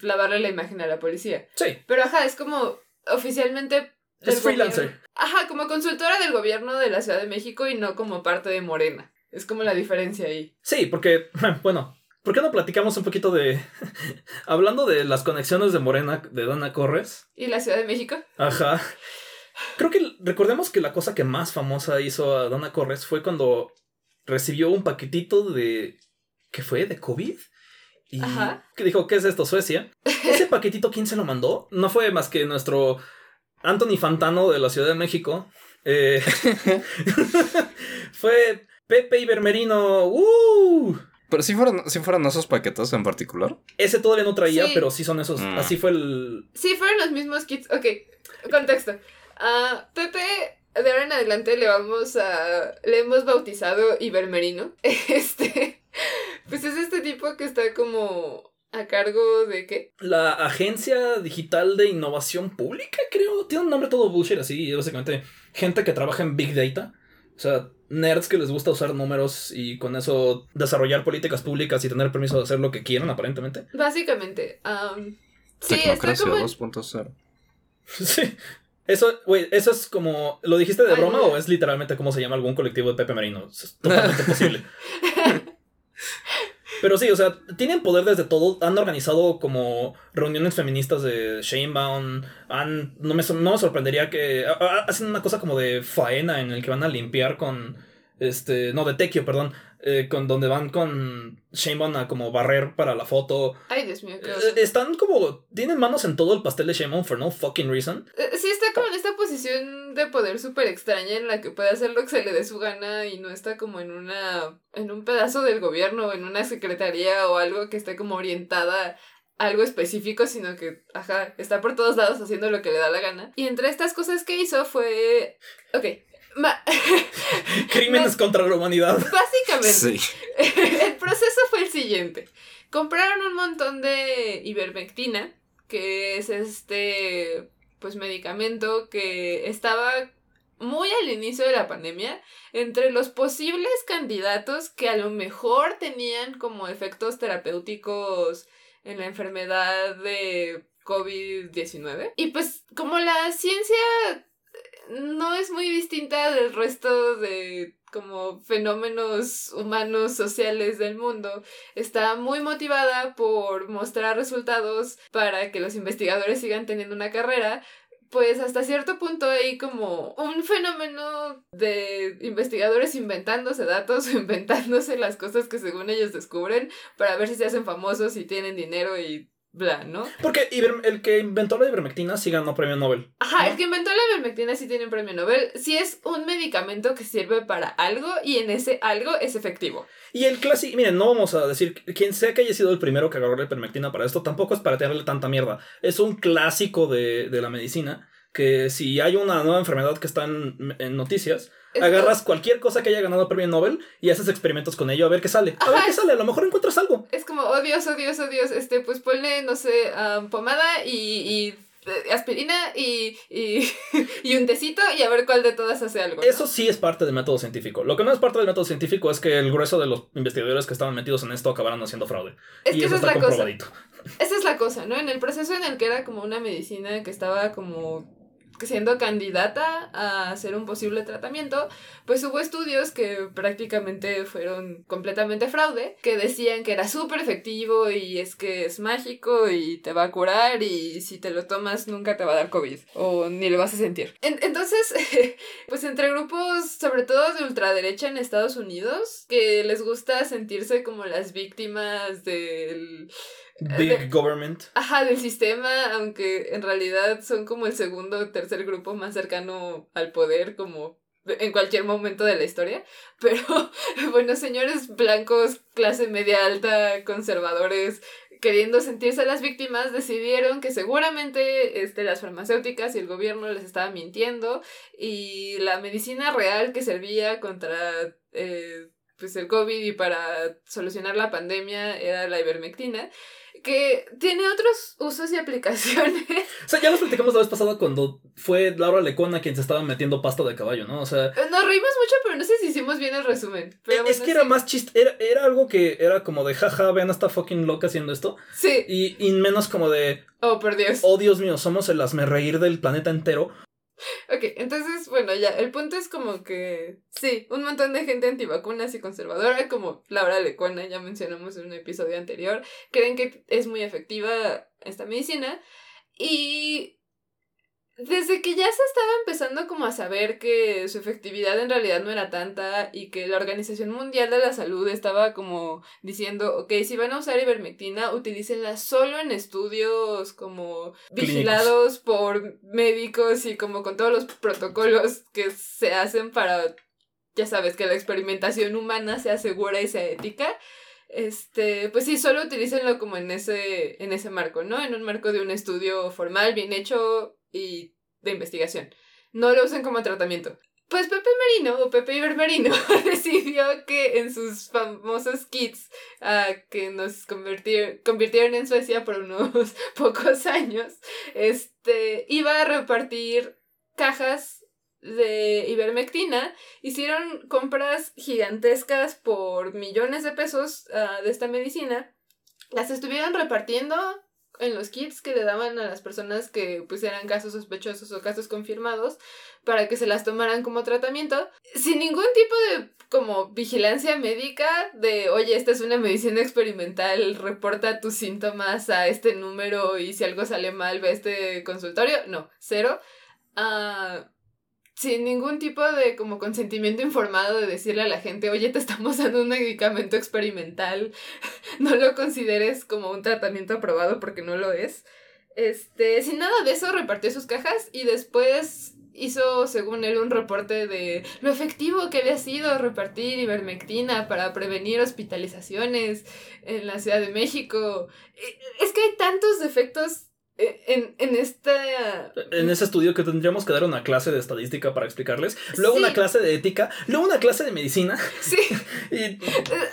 lavarle la imagen a la policía. Sí, Pero ajá, es como oficialmente... es freelancer. gobierno- Ajá, como consultora del gobierno de la Ciudad de México y no como parte de Morena. Es como la diferencia ahí. Sí, porque, *laughs* bueno, ¿por qué no platicamos un poquito de... *laughs* Hablando de las conexiones de Morena de Dana Corres? ¿Y la Ciudad de México? Ajá. Creo que recordemos que la cosa que más famosa hizo a Dana Corres fue cuando recibió un paquetito de... ¿Qué fue? ¿De COVID? Y Ajá. que dijo, ¿qué es esto, Suecia? *laughs* Ese paquetito, ¿quién se lo mandó? No fue más que nuestro Anthony Fantano de la Ciudad de México. Eh, *laughs* *laughs* fue Pepe Ibermerino. ¡Uh! Pero si fueran, si fueran esos paquetes en particular. Ese todavía no traía, Sí. pero sí son esos. Mm. Así fue el. Sí, fueron los mismos kits. Ok, contexto. A Pepe, de ahora en adelante le vamos a. Le hemos bautizado Ibermerino. *laughs* Este. Pues es este tipo que está como a cargo de qué? La Agencia Digital de Innovación Pública, creo. Tiene un nombre todo bullshit así. Básicamente, gente que trabaja en Big Data. O sea, nerds que les gusta usar números y con eso desarrollar políticas públicas y tener permiso de hacer lo que quieran, aparentemente. Básicamente. am, sí, está como. en- 2.0. *laughs* Sí. Eso, güey, eso es como. ¿Lo dijiste de Ay, broma o es literalmente como se llama algún colectivo de Pepe Merino? Es totalmente *laughs* posible. *laughs* Pero sí, o sea, tienen poder desde todo. Han organizado como reuniones feministas de Shanebaum. Han, no, me, no me sorprendería que. hacen una cosa como de faena en el que van a limpiar con Este, no, de Tekio, perdón. Eh, con, donde van con Shaman a como barrer para la foto. Ay, Dios mío, qué Eh, están como. Tienen manos en todo el pastel de Shaman for no fucking reason. Eh, Sí, está como en esta posición de poder súper extraña en la que puede hacer lo que se le dé su gana y no está como en una. en un pedazo del gobierno o en una secretaría o algo que esté como orientada a algo específico, sino que, ajá, está por todos lados haciendo lo que le da la gana. Y entre estas cosas que hizo fue. Ok. Ma- *laughs* Crímenes contra la humanidad. Básicamente. Sí. *laughs* el proceso fue el siguiente. Compraron un montón de ivermectina, que es este pues medicamento que estaba muy al inicio de la pandemia entre los posibles candidatos que a lo mejor tenían como efectos terapéuticos en la enfermedad de COVID-19. Y pues como la ciencia no es muy distinta del resto de como fenómenos humanos sociales del mundo, está muy motivada por mostrar resultados para que los investigadores sigan teniendo una carrera, pues hasta cierto punto hay como un fenómeno de investigadores inventándose datos *laughs* inventándose las cosas que según ellos descubren para ver si se hacen famosos y tienen dinero y bla, ¿no? Porque iber- el que inventó la ivermectina sí ganó premio Nobel. Ajá, ¿no? el que inventó la ivermectina sí tiene un premio Nobel, sí es un medicamento que sirve para algo y en ese algo es efectivo. Y el clásico, miren, no vamos a decir quien sea que haya sido el primero que agarró la ivermectina para esto, tampoco es para tirarle tanta mierda. Es un clásico de, de la medicina que si hay una nueva enfermedad que está en, en noticias, Es- agarras cualquier cosa que haya ganado premio Nobel y haces experimentos con ello a ver qué sale. A ver qué sale, a lo mejor encuentras algo. Es como, oh Dios, oh Dios, oh Dios, este, pues ponle, no sé, pomada y, y eh, aspirina y, y, *laughs* y un tecito y a ver cuál de todas hace algo. ¿no? Eso sí es parte del método científico. Lo que no es parte del método científico es que el grueso de los investigadores que estaban metidos en esto acabaron haciendo fraude. es y que eso esa está es la cosa. Esa es la cosa, ¿no? En el proceso en el que era como una medicina que estaba como siendo candidata a hacer un posible tratamiento, pues hubo estudios que prácticamente fueron completamente fraude, que decían que era súper efectivo y es que es mágico y te va a curar y si te lo tomas nunca te va a dar COVID o ni lo vas a sentir. En- entonces, *laughs* pues entre grupos, sobre todo de ultraderecha en Estados Unidos, que les gusta sentirse como las víctimas del Big Government. Ajá, del sistema, aunque en realidad son como el segundo o tercer grupo más cercano al poder, como en cualquier momento de la historia. *laughs* Pero, bueno, señores blancos, clase media alta, conservadores, queriendo sentirse las víctimas, decidieron que seguramente este, las farmacéuticas y el gobierno les estaba mintiendo y la medicina real que servía contra... eh, pues el COVID y para solucionar la pandemia era la ivermectina que tiene otros usos y aplicaciones. O sea, ya nos platicamos la vez pasada cuando fue Laura Lecona quien se estaba metiendo pasta de caballo, ¿no? O sea, Nos reímos mucho, pero no sé si hicimos bien el resumen. Pero es bueno, que era sí. más chiste, era, era algo que era como de jaja, vean a esta fucking loca haciendo esto. Sí. Y, y menos como de, Oh, por Dios. oh Dios mío, somos el reír del planeta entero. Ok, entonces, bueno, ya, el punto es como que, sí, un montón de gente antivacunas y conservadora, como Laura Lecuona, ya mencionamos en un episodio anterior, creen que es muy efectiva esta medicina y desde que ya se estaba empezando como a saber que su efectividad en realidad no era tanta y que la Organización Mundial de la Salud estaba como diciendo, ok, si van a usar ivermectina, utilícenla solo en estudios como vigilados por médicos y como con todos los protocolos que se hacen para, ya sabes, que la experimentación humana sea segura y sea ética. Este, pues sí, solo utilícenlo como en ese, en ese marco, ¿no? En un marco de un estudio formal, bien hecho y de investigación. No lo usen como tratamiento. Pues Pepe Merino o Pepe Ibermerino *laughs* decidió que en sus famosos kits ah, que nos convirtieron en Suecia por unos *laughs* pocos años, este, iba a repartir cajas de ivermectina. Hicieron compras gigantescas por millones de pesos ah, de esta medicina. Las estuvieron repartiendo en los kits que le daban a las personas que pues eran casos sospechosos o casos confirmados para que se las tomaran como tratamiento sin ningún tipo de como vigilancia médica de oye esta es una medicina experimental reporta tus síntomas a este número y si algo sale mal ve este consultorio no cero. Ah, sin ningún tipo de como consentimiento informado de decirle a la gente, oye, te estamos dando un medicamento experimental, *laughs* no lo consideres como un tratamiento aprobado porque no lo es. Este, sin nada de eso, repartió sus cajas y después hizo, según él, un reporte de lo efectivo que había sido repartir ivermectina para prevenir hospitalizaciones en la Ciudad de México. Es que hay tantos defectos en, en esta... En ese estudio que tendríamos que dar una clase de estadística para explicarles, luego una clase de ética, luego una clase de medicina. Sí. *laughs* y...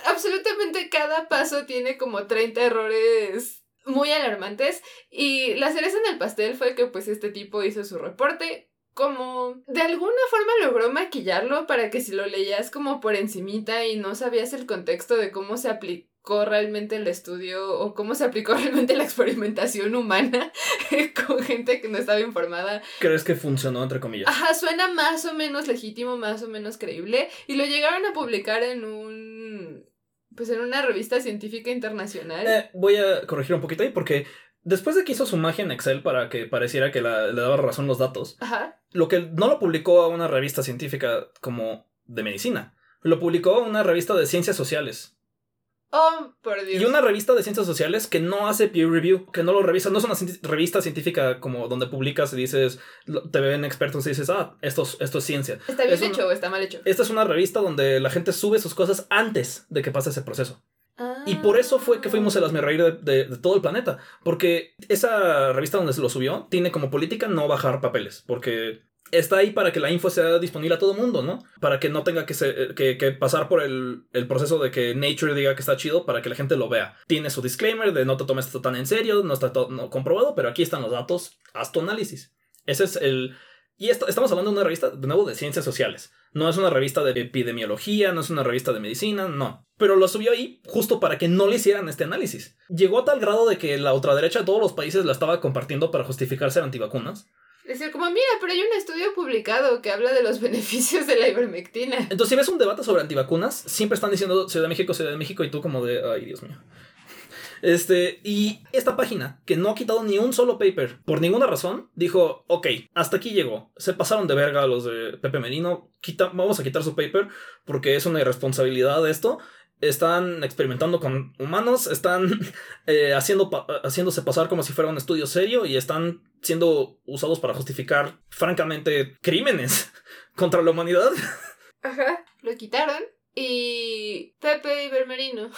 Absolutamente cada paso tiene como 30 errores muy alarmantes y la cereza en el pastel fue que pues este tipo hizo su reporte, como de alguna forma logró maquillarlo para que si lo leías como por encimita y no sabías el contexto de cómo se aplicó realmente el estudio o cómo se aplicó *laughs* realmente la experimentación humana *laughs* con gente que no estaba informada. ¿Crees que funcionó entre comillas? Ajá, suena más o menos legítimo, más o menos creíble y lo llegaron a publicar en un pues en una revista científica internacional. Eh, voy a corregir un poquito ahí porque después de que hizo su magia en Excel para que pareciera que le daba razón los datos, Ajá. lo que no lo publicó a una revista científica como de medicina, lo publicó a una revista de ciencias sociales. Oh, por Dios. Y una revista de ciencias sociales que no hace peer review, que no lo revisa, no es una revista científica como donde publicas y dices, te ven expertos y dices, ah, esto, esto es ciencia. ¿Está bien hecho o está mal hecho? Esta es una revista donde la gente sube sus cosas antes de que pase ese proceso. Y por eso fue que fuimos el asmerreír de, de, de, todo el planeta. Porque esa revista donde se lo subió tiene como política no bajar papeles. Porque está ahí para que la info sea disponible a todo mundo, ¿no? Para que no tenga que, se, que, que pasar por el, el, proceso de que Nature diga que está chido para que la gente lo vea. Tiene su disclaimer de no te tomes esto tan en serio, no está no, comprobado, pero aquí están los datos, haz tu análisis. Ese es el... Y esto, estamos hablando de una revista, de nuevo, de ciencias sociales. No es una revista de epidemiología, no es una revista de medicina, no. Pero lo subió ahí justo para que no le hicieran este análisis. Llegó a tal grado de que la ultraderecha de todos los países la estaba compartiendo para justificarse antivacunas. Decir, como, mira, pero hay un estudio publicado que habla de los *laughs* beneficios de la ivermectina. Entonces, si ves un debate sobre antivacunas, siempre están diciendo Ciudad de México, Ciudad de México, y tú como de, ay, Dios mío. Este, y esta página, que no ha quitado ni un solo paper por ninguna razón, dijo, ok, hasta aquí llegó. Se pasaron de verga los de Pepe Merino, quita, vamos a quitar su paper porque es una irresponsabilidad esto. Están experimentando con humanos, están *laughs* eh, haciendo pa haciéndose pasar como si fuera un estudio serio y están siendo usados para justificar, francamente, crímenes *laughs* contra la humanidad. Ajá, lo quitaron y Pepe Ibermerino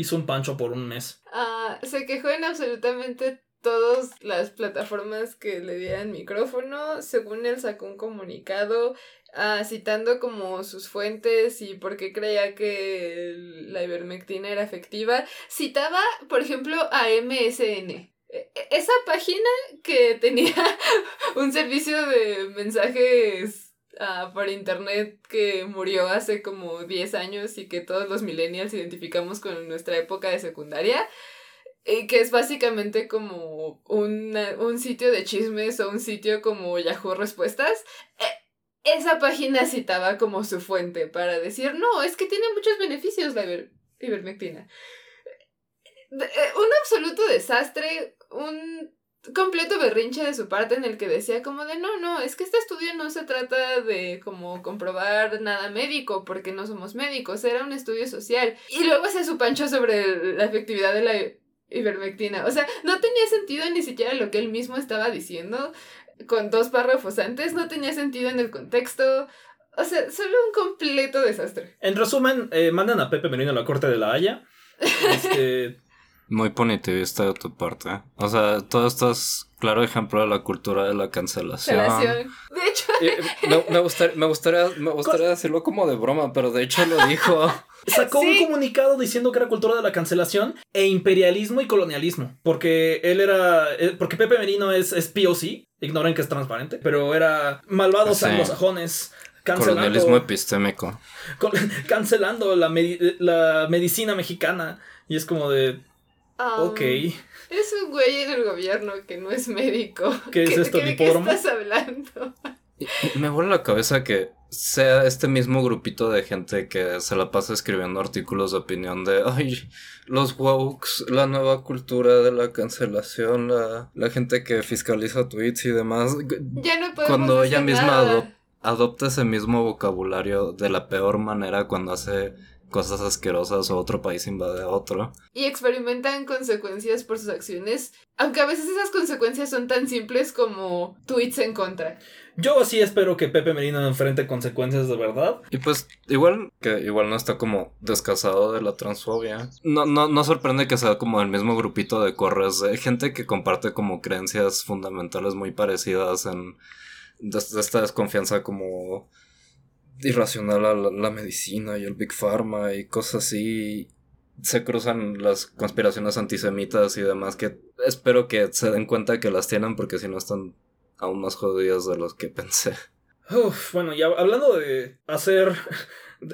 hizo un pancho por un mes. Uh, se quejó en absolutamente todas las plataformas que le dieran micrófono. Según él sacó un comunicado uh, citando como sus fuentes y por qué creía que la ivermectina era efectiva. Citaba, por ejemplo, a MSN. Esa página que tenía *laughs* un servicio de mensajes Uh, por internet que murió hace como 10 años y que todos los millennials identificamos con nuestra época de secundaria. Y que es básicamente como una, un sitio de chismes o un sitio como Yahoo Respuestas. Eh, esa página citaba como su fuente para decir, no, es que tiene muchos beneficios la iber ivermectina. Un absoluto desastre, un completo berrinche de su parte en el que decía como de no, no, es que este estudio no se trata de como comprobar nada médico porque no somos médicos, era un estudio social. Y luego hace su pancho sobre la efectividad de la ivermectina. O sea, no tenía sentido ni siquiera lo que él mismo estaba diciendo con dos párrafos antes, no tenía sentido en el contexto. O sea, solo un completo desastre. En resumen, eh, mandan a Pepe Merino a la corte de la Haya. Este... *laughs* Muy punitivista de tu parte. O sea, todo esto es claro ejemplo de la cultura de la cancelación. cancelación. De hecho. *laughs* me, me, gustaría, me, gustaría, me gustaría decirlo como de broma, pero de hecho lo dijo. *laughs* Sacó ¿Sí? un comunicado diciendo que era cultura de la cancelación e imperialismo y colonialismo. Porque él era. Porque Pepe Merino es, es POC. Ignoren que es transparente. Pero era malvados sí. anglosajones. Colonialismo epistémico. *laughs* Cancelando la, medi la medicina mexicana. Y es como de. Um, ok. Es un güey en el gobierno que no es médico. ¿Qué es esto, ¿De qué estás hablando? Me vuelve la cabeza que sea este mismo grupito de gente que se la pasa escribiendo artículos de opinión de, ay, los wokes, la nueva cultura de la cancelación, la, la gente que fiscaliza tweets y demás. Ya no Cuando ella misma adopta ese mismo vocabulario de la peor manera cuando hace cosas asquerosas o otro país invade a otro. Y experimentan consecuencias por sus acciones, aunque a veces esas consecuencias son tan simples como tweets en contra. Yo sí espero que Pepe Merino enfrente consecuencias de verdad. Y pues igual que igual no está como descasado de la transfobia. No, no, no sorprende que sea como el mismo grupito de corres de gente que comparte como creencias fundamentales muy parecidas en de, de esta desconfianza como irracional a la, la medicina y el Big Pharma y cosas así. Se cruzan las conspiraciones antisemitas y demás que espero que se den cuenta que las tienen porque si no están aún más jodidas de los que pensé. Uf, bueno, ya hablando de hacer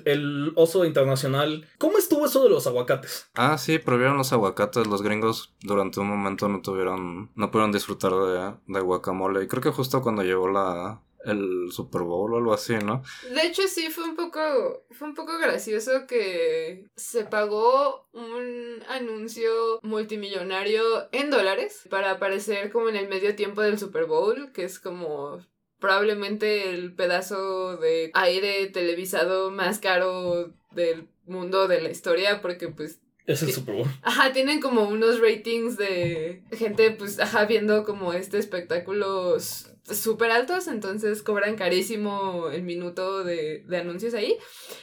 el oso internacional, ¿cómo estuvo eso de los aguacates? Ah, sí, prohibieron los aguacates. Los gringos durante un momento no tuvieron, no pudieron disfrutar de, de guacamole. Y creo que justo cuando llegó la, el Super Bowl o algo así, ¿no? De hecho, sí, fue un poco, fue un poco gracioso que se pagó un anuncio multimillonario en dólares para aparecer como en el medio tiempo del Super Bowl, que es como probablemente el pedazo de aire televisado más caro del mundo de la historia, porque pues Es el. Super Bowl. Ajá, tienen como unos ratings de gente, pues, ajá, viendo como este espectáculo súper altos, entonces cobran carísimo el minuto de, de anuncios ahí.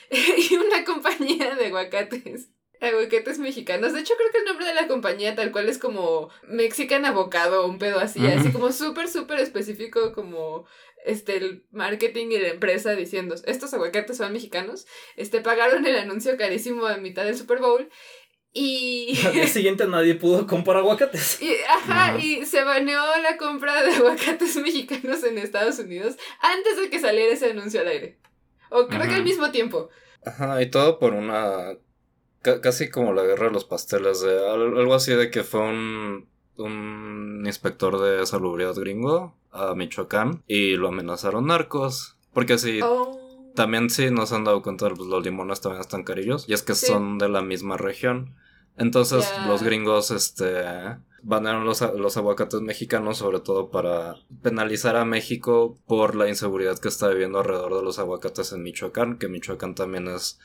*laughs* y una compañía de aguacates. Aguacates mexicanos. De hecho, creo que el nombre de la compañía tal cual es como Mexican Avocado, un pedo así, así Ujú. como súper, súper específico, como este, el marketing y la empresa diciendo, estos aguacates son mexicanos, este, pagaron el anuncio carísimo a mitad del Super Bowl y... *laughs* Al día siguiente nadie pudo comprar aguacates. *laughs* Y, ajá, y se baneó la compra de aguacates *laughs* mexicanos en Estados Unidos antes de que saliera ese anuncio al aire. O creo que al mismo tiempo. Ajá, y todo por una. ca- casi como la guerra de los pasteles, de al- algo así de que fue un. un inspector de salubridad gringo a Michoacán y lo amenazaron narcos. Porque sí, Oh. También sí nos han dado cuenta, pues los limones también están carillos. Y es que Sí. son de la misma región. Entonces los gringos, este, banearon los, a- los aguacates mexicanos, sobre todo para penalizar a México por la inseguridad que está viviendo alrededor de los aguacates en Michoacán, que Michoacán también es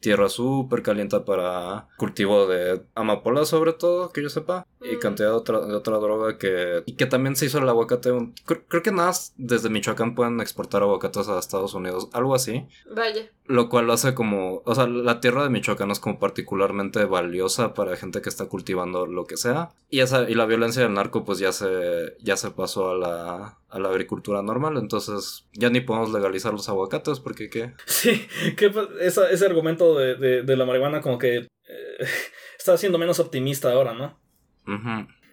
tierra súper caliente para cultivo de amapola sobre todo, que yo sepa, y Mm. cantidad de otra, de otra droga que... Y que también se hizo el aguacate... un- creo, creo que nada más desde Michoacán pueden exportar aguacates a Estados Unidos, algo así. Vaya. Lo cual lo hace como, o sea, la tierra de Michoacán es como particularmente valiosa para gente que está cultivando lo que sea. Y esa, y la violencia del narco pues ya se, ya se pasó a la, a la agricultura normal. Entonces ya ni podemos legalizar los aguacates porque qué. *laughs* Sí, que esa- ese argumento de, de- de la marihuana como que eh, *laughs* está siendo menos optimista ahora, ¿no?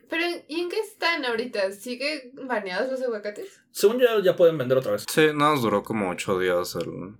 Pero, ¿y en qué están ahorita? ¿Sigue baneados los aguacates? Según ya, ya pueden vender otra vez. Sí, nada, nos duró como ocho días el,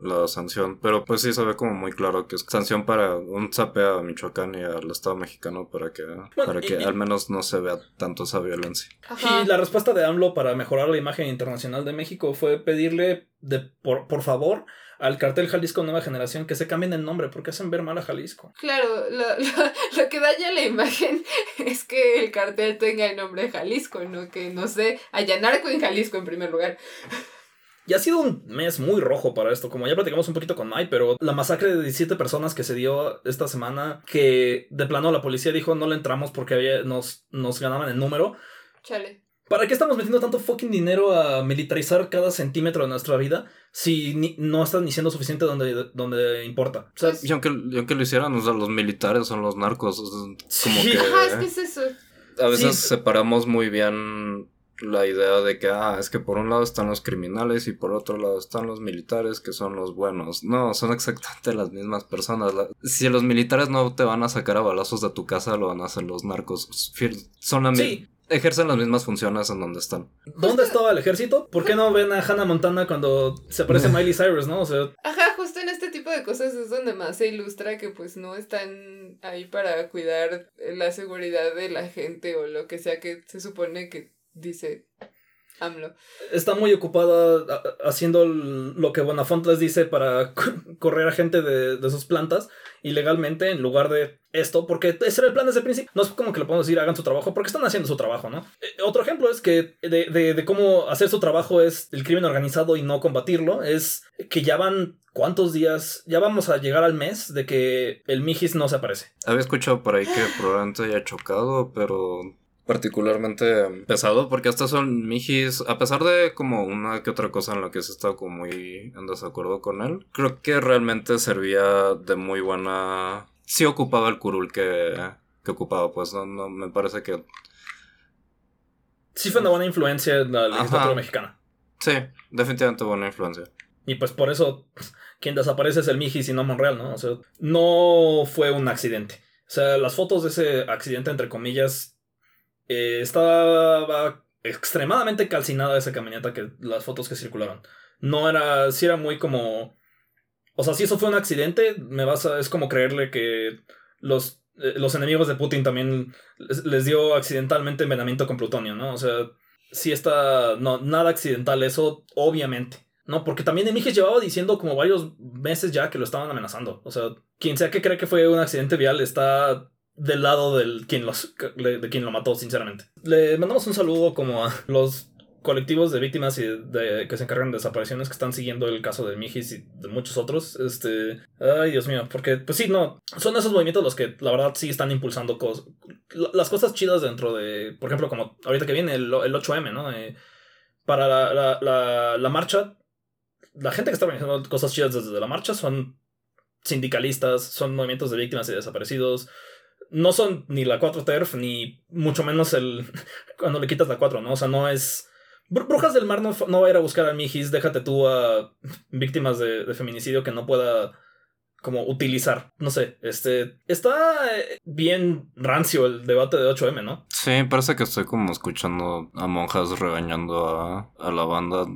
la sanción. Pero pues sí se ve como muy claro que es sanción para un zape a Michoacán y al Estado mexicano para que, para que y- al menos no se vea tanto esa violencia. Ajá. Y la respuesta de AMLO para mejorar la imagen internacional de México fue pedirle de por, por favor al cartel Jalisco Nueva Generación que se cambien el nombre porque hacen ver mal a Jalisco. Claro, lo, lo, lo que daña la imagen *laughs* es que el cartel tenga el nombre de Jalisco, no que, no sé, haya narco en Jalisco en primer lugar. Y ha sido un mes muy rojo para esto, como ya platicamos un poquito con Mike, pero la masacre de 17 personas que se dio esta semana, que de plano la policía dijo no le entramos porque había- nos, nos ganaban el número. Chale. ¿Para qué estamos metiendo tanto fucking dinero a militarizar cada centímetro de nuestra vida si ni- no está ni siendo suficiente donde, donde importa? O sea, Pues- Y aunque, y aunque lo hicieran, o sea, los militares son los narcos. o sea, como Sí. que Ajá, es que es eso. a veces Sí. separamos muy bien la idea de que, ah, es que por un lado están los criminales y por otro lado están los militares que son los buenos. No, son *laughs* exactamente las mismas personas. La- si los militares no te van a sacar a balazos de tu casa, lo van a hacer los narcos. Son la sí. Ejercen las mismas funciones en donde están. ¿Dónde estaba el ejército? ¿Por qué no ven a Hannah Montana cuando se aparece Miley Cyrus, no? O sea, Ajá, justo en este tipo de cosas es donde más se ilustra que pues no están ahí para cuidar la seguridad de la gente o lo que sea que se supone que dice AMLO. está muy ocupada haciendo lo que Bonafont les dice para correr a gente de, de sus plantas ilegalmente en lugar de esto, porque ese era el plan desde el principio. No es como que le podemos decir hagan su trabajo, porque están haciendo su trabajo, ¿no? Eh, otro ejemplo es que de, de- de cómo hacer su trabajo es el crimen organizado y no combatirlo, es que ya van cuántos días, ya vamos a llegar al mes de que el Mijis no se aparece. Había escuchado por ahí que probablemente haya chocado, pero particularmente pesado, porque hasta son Mijis, a pesar de como una que otra cosa en la que se estado como muy en desacuerdo con él, creo que realmente servía de muy buena... Sí ocupaba el curul que, que ocupaba, pues no, no, me parece que... Sí fue una buena influencia en la legislatura Ajá. mexicana. Sí, definitivamente buena influencia. Y pues por eso *laughs* quien desaparece es el Mijis y no Monreal, ¿no? O sea, no fue un accidente. O sea, las fotos de ese accidente, entre comillas, eh, estaba extremadamente calcinada esa camioneta que las fotos que circularon. No era, sí era muy como... O sea, si eso fue un accidente, me vas a... Es como creerle que los, eh, los enemigos de Putin también les, les dio accidentalmente envenenamiento con plutonio, ¿no? O sea, sí está... No, nada accidental eso, obviamente. No, porque también Emigis llevaba diciendo como varios meses ya que lo estaban amenazando. O sea, quien sea que cree que fue un accidente vial está del lado del quien los, de quien lo mató, sinceramente. Le mandamos un saludo como a los colectivos de víctimas y de, que se encargan de desapariciones que están siguiendo el caso de Mijis y de muchos otros. Este, ay, Dios mío, porque pues sí, no, son esos movimientos los que la verdad sí están impulsando cosas, las cosas chidas dentro de, por ejemplo, como ahorita que viene el, el 8M, ¿no? Eh, para la, la, la, la marcha, la gente que está organizando cosas chidas desde la marcha son sindicalistas, son movimientos de víctimas y desaparecidos. No son ni la 4 TERF, ni mucho menos el. *laughs* cuando le quitas la 4, ¿no? O sea, no es. Br- Brujas del Mar no, no va a ir a buscar al Mijis, déjate tú a víctimas de, de feminicidio que no pueda como utilizar. No sé, este. Está eh, bien rancio el debate de 8M, ¿no? Sí, parece que estoy como escuchando a monjas regañando a, a la banda.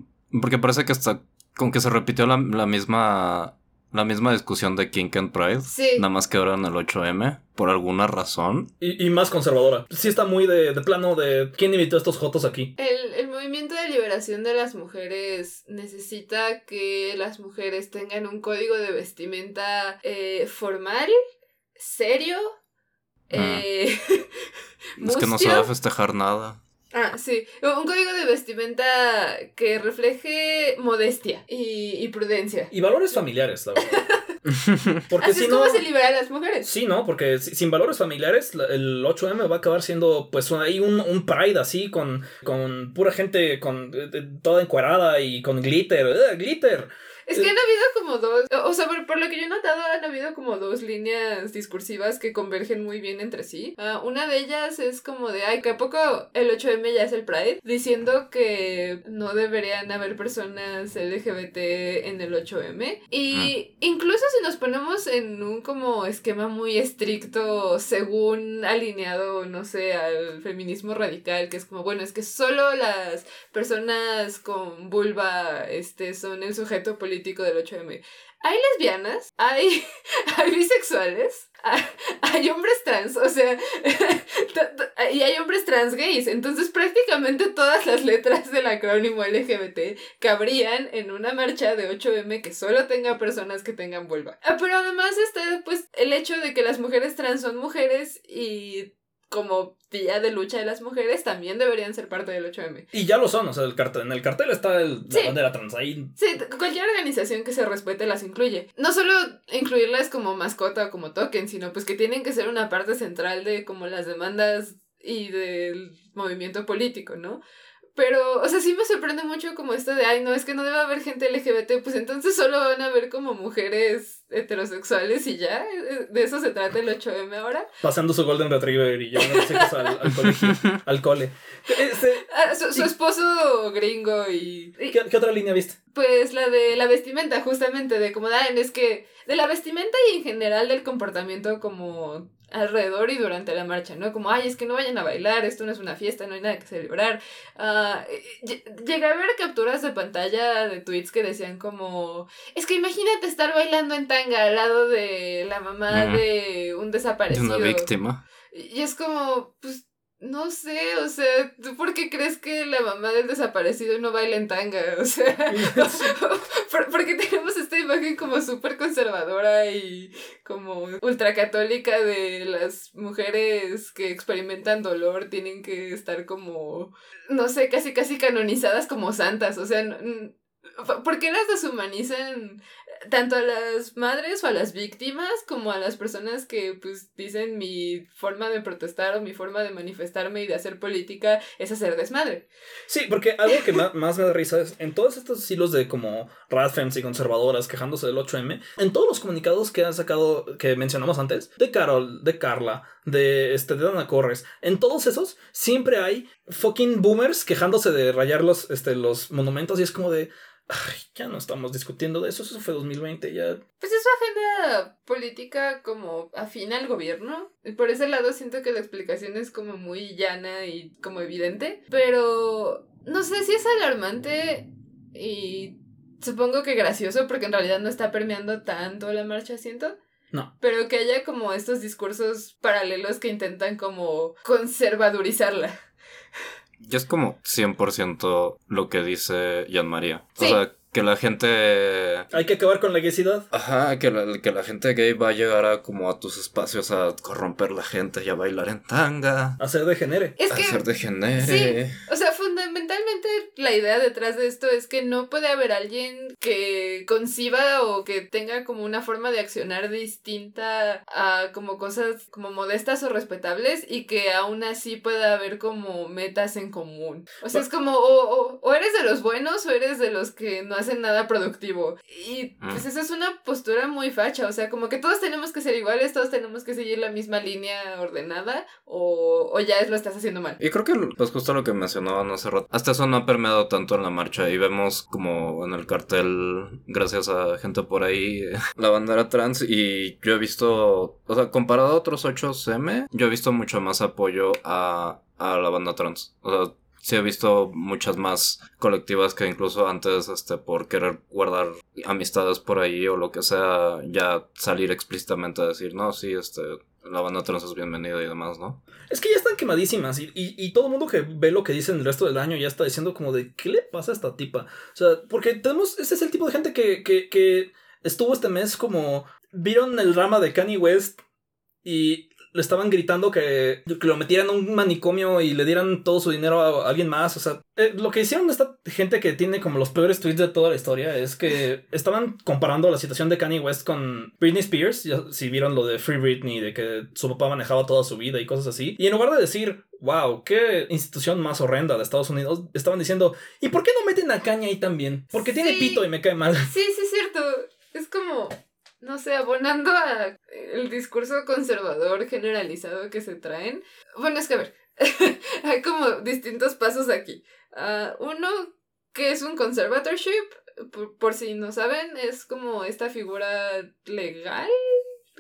Porque parece que está. Como que se repitió la, la misma. La misma discusión de King and Pride. Sí. Nada más que ahora en el 8M. Por alguna razón. Y, y más conservadora. Sí está muy de, de plano de quién invitó a estos jotos aquí. El, el movimiento de liberación de las mujeres necesita que las mujeres tengan un código de vestimenta eh, formal, serio, eh, *laughs* Es que no se va a festejar nada. Ah, sí. Un código de vestimenta que refleje modestia y, y prudencia. Y valores familiares, la verdad. *laughs* Porque Así si es no. como se libera a las mujeres. Sí, ¿no? Porque si- sin valores familiares, la- el 8M va a acabar siendo, pues, ahí un, un pride así, con, con pura gente con eh, eh, toda encuerada y con glitter. ¡Ugh, glitter! Es que han habido como dos, o sea, por, por lo que yo he notado, han habido como dos líneas discursivas que convergen muy bien entre sí. Ah, una de ellas es como de, ay, que a poco el 8M ya es el Pride, diciendo que no deberían haber personas LGBT en el 8M. Y incluso si nos ponemos en un como esquema muy estricto, según alineado, no sé, al feminismo radical, que es como, bueno, es que solo las personas con vulva este, son el sujeto político del 8M. Hay lesbianas, hay, *laughs* hay bisexuales, hay, hombres trans, o sea, *laughs* y hay hombres trans gays. Entonces prácticamente todas las letras del acrónimo LGBT cabrían en una marcha de 8M que solo tenga personas que tengan vulva. Ah, Pero además está pues el hecho de que las mujeres trans son mujeres y como día de lucha de las mujeres también deberían ser parte del 8M. Y ya lo son, o sea, el cartel, en el cartel está el, la Sí. bandera trans. Ahí Sí, cualquier organización que se respete las incluye. No solo incluirlas como mascota o como token, sino pues que tienen que ser una parte central de como las demandas y del movimiento político, ¿no? Pero, o sea, sí me sorprende mucho como esto de, ay, no, es que no debe haber gente LGBT, pues entonces solo van a haber como mujeres heterosexuales y ya. ¿eh? ¿De eso se trata el 8M ahora? pasando su Golden Retriever y llevando a los hijos al, al colegio, *laughs* al cole. Este, Ah, su, esposo gringo y... y- ¿qué, qué otra línea viste? Pues la de la vestimenta, justamente, de como, ah, es que de la vestimenta y en general del comportamiento como alrededor y durante la marcha, ¿no? Como, ay, es que no vayan a bailar, esto no es una fiesta, no hay nada que celebrar. Ll- llegué a ver capturas de pantalla de tweets que decían como, es que imagínate estar bailando en tanga al lado de la mamá de un De desaparecido. una víctima. Y es como, pues, No sé, o sea, ¿tú por qué crees que la mamá del desaparecido no baila en tanga? *laughs* O sea, *laughs* ¿por, porque tenemos esta imagen como súper conservadora y como ultracatólica de las mujeres que experimentan dolor tienen que estar como, no sé, casi casi canonizadas como santas, o sea, ¿por qué las deshumanizan tanto a las madres o a las víctimas como a las personas que pues dicen mi forma de protestar o mi forma de manifestarme y de hacer política es hacer desmadre. Sí, porque algo que más, me da risa es en todos estos hilos de como radfems y conservadoras quejándose del 8M, en todos los comunicados que han sacado, que mencionamos antes, de Carol, de Carla, de, este, de Dana Corres, en todos esos siempre hay fucking boomers quejándose de rayar los, este, los monumentos y es como de... Ay, ya no estamos discutiendo de eso, eso fue 2020, ya. Pues es su agenda política como afina al gobierno. Por ese lado siento que la explicación es como muy llana y como evidente. Pero no sé si es alarmante y supongo que gracioso porque en realidad no está permeando tanto la marcha, siento. No. Pero que haya como estos discursos paralelos que intentan como conservadurizarla. Y es como 100% lo que dice Jan María. O sea, que la gente... Hay que acabar con la gaysidad. Ajá, que la, que la gente gay va a llegar a como a tus espacios a corromper la gente y a bailar en tanga. A ser degenere. Es que... A ser degenere. Sí, o sea, fundamentalmente la idea detrás de esto es que no puede haber alguien que conciba o que tenga como una forma de accionar distinta a como cosas como modestas o respetables y que aún así pueda haber como metas en común. O sea, es como o, o eres de los buenos o eres de los que no hacen nada productivo. Y pues mm. esa es una postura muy facha, o sea, como que todos tenemos que ser iguales, todos tenemos que seguir la misma línea ordenada o, o ya es lo estás haciendo mal. Y creo que pues justo lo que mencionaban hace rato, hasta eso no ha permeado tanto en la marcha y vemos como en el cartel, gracias a gente por ahí, *laughs* la bandera trans y yo he visto, o sea, comparado a otros 8M, yo he visto mucho más apoyo a, a la banda trans. O sea, sí he visto muchas más colectivas que incluso antes, este, por querer guardar amistades por ahí o lo que sea, ya salir explícitamente a decir, no, sí, este, la banda trans es bienvenida y demás, ¿no? Es que ya están quemadísimas y, y, todo el mundo que ve lo que dicen el resto del año ya está diciendo como de, ¿qué le pasa a esta tipa? O sea, porque tenemos, ese es el tipo de gente que, que, que estuvo este mes como, vieron el drama de Kanye West y le estaban gritando que, lo metieran en un manicomio y le dieran todo su dinero a, alguien más. O sea, eh, lo que hicieron esta gente que tiene como los peores tweets de toda la historia es que estaban comparando la situación de Kanye West con Britney Spears. Ya, si vieron lo de Free Britney, de que su papá manejaba toda su vida y cosas así. Y en lugar de decir, wow, qué institución más horrenda de Estados Unidos, estaban diciendo, ¿y por qué no meten a Kanye ahí también? Porque tiene pito y me cae mal. Sí, sí, es cierto. Es como no sé, abonando a el discurso conservador generalizado que se traen. Bueno, es que a ver, *laughs* hay como distintos pasos aquí. Ah, uno, que es un conservatorship, por, si no saben, es como esta figura legal,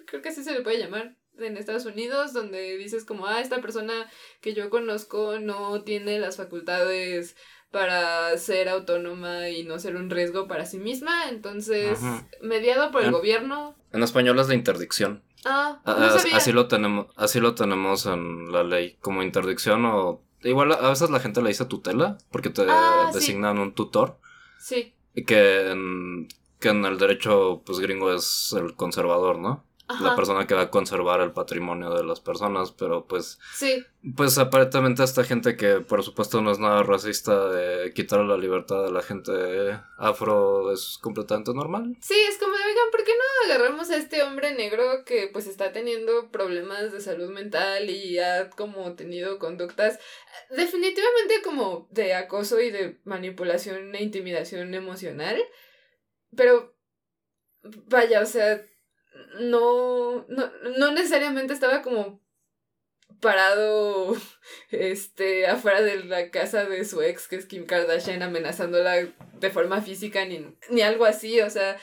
creo que así se le puede llamar, en Estados Unidos, donde dices como, ah, esta persona que yo conozco no tiene las facultades para ser autónoma y no ser un riesgo para sí misma. Entonces, mediado por el gobierno. En español es la interdicción. Ah, no sabía. así lo tenemos, así lo tenemos en la ley como interdicción o igual a veces la gente le dice tutela porque te ah, designan un tutor. Sí. Y que en, que en el derecho pues gringo es el conservador, ¿no? La persona que va a conservar el patrimonio de las personas, pero pues... Sí. Pues aparentemente esta gente que por supuesto no es nada racista de quitar la libertad de la gente afro es completamente normal. Sí, es como, oigan, ¿por qué no agarramos a este hombre negro que pues está teniendo problemas de salud mental y ha como tenido conductas definitivamente como de acoso y de manipulación e intimidación emocional? Pero... Vaya, o sea, no, no, no necesariamente estaba como parado *laughs* este afuera de la casa de su ex que es Kim Kardashian amenazándola de forma física ni, ni algo así, o sea,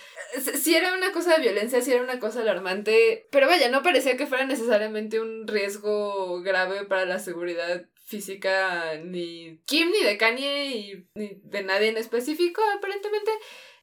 si era una cosa de violencia, si era una cosa alarmante, pero vaya, no parecía que fuera necesariamente un riesgo grave para la seguridad física ni Kim ni de Kanye y, ni de nadie en específico aparentemente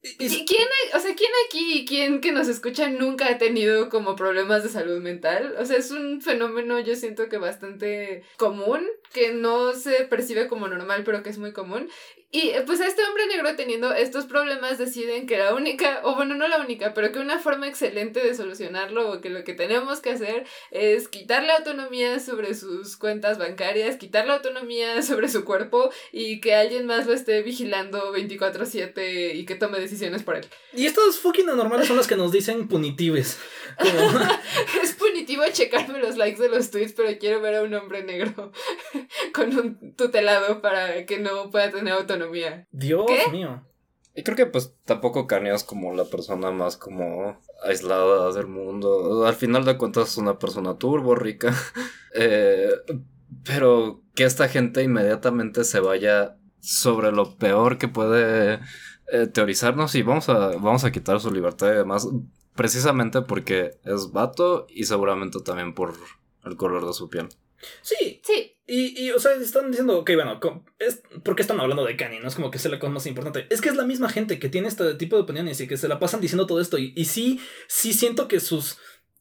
*laughs* Y- y- ¿Y ¿Quién, o sea, quién aquí y quién que nos escucha nunca ha tenido como problemas de salud mental? O sea, es un fenómeno yo siento que bastante común, que no se percibe como normal, pero que es muy común. Y eh, pues este hombre negro teniendo estos problemas deciden que la única, o bueno, no la única, pero que una forma excelente de solucionarlo o que lo que tenemos que hacer es quitarle autonomía sobre sus cuentas bancarias, quitarle autonomía sobre su cuerpo y que alguien más lo esté vigilando 24/7 y que tome decisiones por él. y estas fucking anormales son las que nos dicen punitives. Como, *laughs* Es punitivo checarme los likes de los tweets, pero quiero ver a un hombre negro *laughs* con un tutelado para que no pueda tener autonomía. Dios ¿Qué? mío. Y creo que pues tampoco Kanye es como la persona más como aislada del mundo. Al final de cuentas es una persona turbo rica. *laughs* Eh, pero que esta gente inmediatamente se vaya sobre lo peor que puede eh, teorizarnos y vamos a, vamos a quitar su libertad y demás. Precisamente porque es vato y seguramente también por el color de su piel. Sí, Sí, Y, y, o sea, están diciendo, ok, bueno, es, ¿por qué están hablando de Kanye? No es como que sea la cosa más importante. Es que es la misma gente que tiene este tipo de opiniones y que se la pasan diciendo todo esto. Y, y sí, sí siento que sus.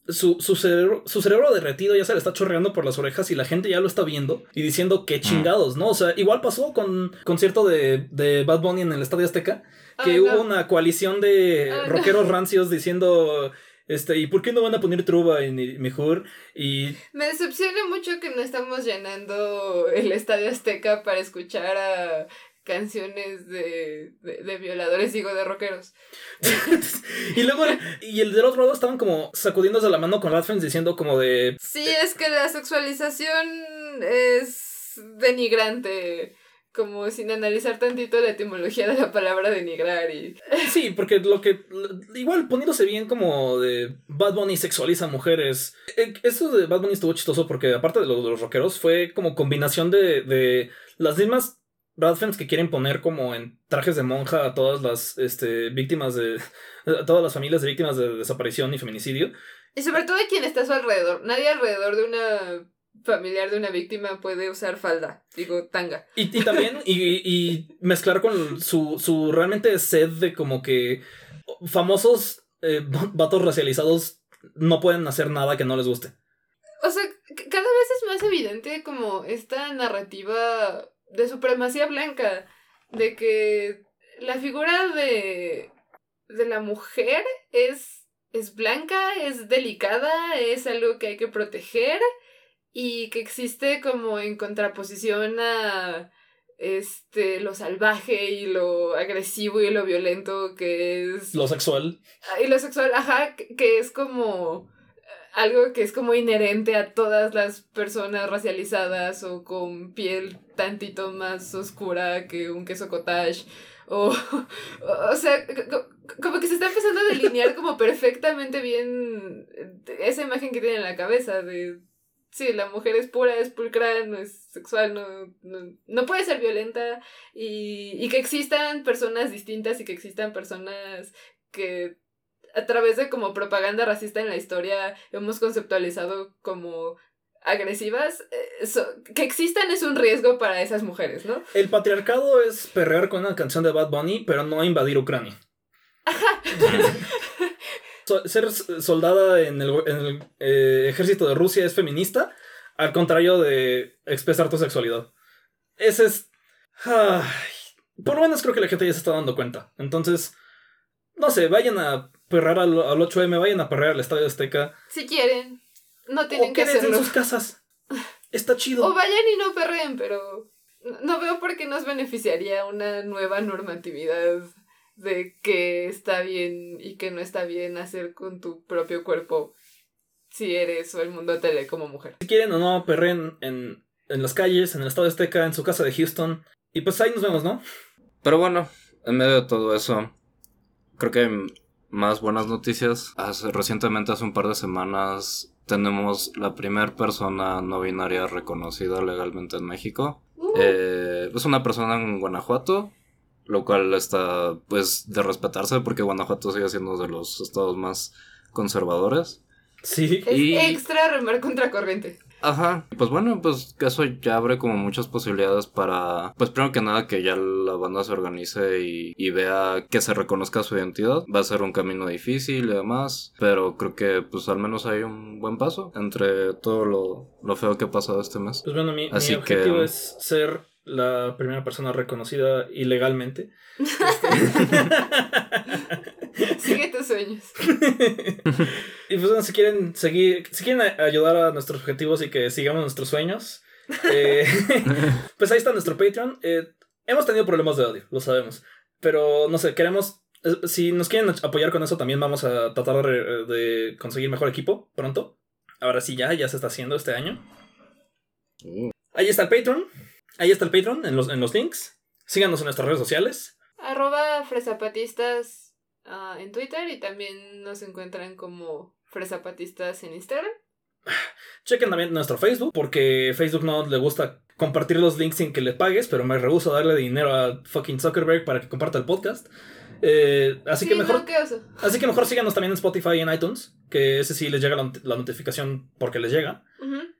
Su, su, cerebro, su cerebro derretido ya se le está chorreando por las orejas y la gente ya lo está viendo y diciendo que chingados, ¿no? O sea, igual pasó con concierto de, de Bad Bunny en el Estadio Azteca, que hubo no. una coalición de no. rockeros rancios diciendo, este, ¿y por qué no van a poner truba en el mejor? Y Me decepciona mucho que no estamos llenando el Estadio Azteca para escuchar a canciones de, de, de violadores, digo, de rockeros. *laughs* y luego, y el del otro lado estaban como sacudiéndose la mano con Radfens diciendo como de... Sí, es que la sexualización es denigrante, como sin analizar tantito la etimología de la palabra denigrar y... Sí, porque lo que... Igual poniéndose bien como de Bad Bunny sexualiza mujeres. Eh, Eso de Bad Bunny estuvo chistoso porque aparte de lo de los rockeros fue como combinación de, de las mismas Radfens que quieren poner como en trajes de monja a todas las este, víctimas de... a todas las familias de víctimas de desaparición y feminicidio. Y sobre todo a quien está a su alrededor. Nadie alrededor de una familiar de una víctima puede usar falda, digo, tanga. Y, y también, y, y mezclar con su, su realmente sed de como que famosos eh, vatos racializados no pueden hacer nada que no les guste. O sea, cada vez es más evidente como esta narrativa de supremacía blanca, de que la figura de, de la mujer es, es blanca, es delicada, es algo que hay que proteger y que existe como en contraposición a este lo salvaje y lo agresivo y lo violento que es Lo sexual. Ah, Y lo sexual, ajá, que, es como algo que es como inherente a todas las personas racializadas o con piel tantito más oscura que un queso cottage. O, *laughs* o, sea, co- co- como que se está empezando a delinear como perfectamente bien esa imagen que tiene en la cabeza de... Sí, la mujer es pura, es pulcra, no es sexual, no, no, no puede ser violenta y, y que existan personas distintas y que existan personas que a través de como propaganda racista en la historia hemos conceptualizado como agresivas, so- que existan es un riesgo para esas mujeres, ¿no? El patriarcado es perrear con una canción de Bad Bunny, pero no invadir Ucrania. *laughs* So- ser soldada en el, en el, eh, ejército de Rusia es feminista, al contrario de expresar tu sexualidad. Ese es... ay, por lo menos creo que la gente ya se está dando cuenta. Entonces, no sé, vayan a perrar al, al 8M, vayan a perrar al Estadio Azteca. Si quieren, no tienen O que quédense en hacerlo. sus casas. *laughs* Está chido. O vayan y no perreen, pero no- no veo por qué nos beneficiaría una nueva normatividad de que está bien y que no está bien hacer con tu propio cuerpo si eres o el mundo te lee como mujer. Si quieren o no, perren en, en las calles, en el Estadio Azteca, en su casa de Houston. Y pues ahí nos vemos, ¿no? Pero bueno, en medio de todo eso, creo que hay más buenas noticias. Hace- recientemente, hace un par de semanas, tenemos la primera persona no binaria reconocida legalmente en México. Uh, Eh, es una persona en Guanajuato, lo cual está, pues, de respetarse porque Guanajuato sigue siendo de los estados más conservadores. Sí. es y- extra remar contra corriente. Ajá, pues bueno, pues eso ya abre como muchas posibilidades para, pues primero que nada que ya la banda se organice y, y vea que se reconozca su identidad. Va a ser un camino difícil y demás, pero creo que pues al menos hay un buen paso entre todo lo, lo feo que ha pasado este mes. Pues bueno, mi, mi Así objetivo que- es ser la primera persona reconocida ilegalmente. *laughs* Sigue tus sueños. *laughs* y pues bueno, si quieren seguir, si quieren ayudar a nuestros objetivos y que sigamos nuestros sueños, eh, *laughs* pues ahí está nuestro Patreon. Eh, hemos tenido problemas de audio, lo sabemos. Pero no sé, queremos. eh, Si nos quieren apoyar con eso, también vamos a tratar de, de conseguir mejor equipo pronto. Ahora sí, ya, ya se está haciendo este año. Uh, Ahí está el Patreon. Ahí está el Patreon en los, en los links. Síganos en nuestras redes sociales. Arroba fresapatistas ah, en Twitter y también nos encuentran como fresapatistas en Instagram. Chequen también nuestro Facebook, porque Facebook no le gusta compartir los links sin que le pagues, pero me rehuso a darle dinero a fucking Zuckerberg para que comparta el podcast. Eh, así Sí, que mejor no, así que mejor síganos también en Spotify y en iTunes, que ese sí les llega la, not- la notificación porque les llega.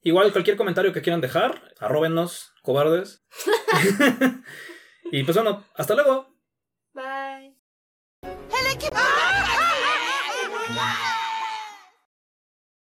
Igual cualquier comentario que quieran dejar, arróbennos, cobardes. *laughs* *laughs* y pues bueno, hasta luego.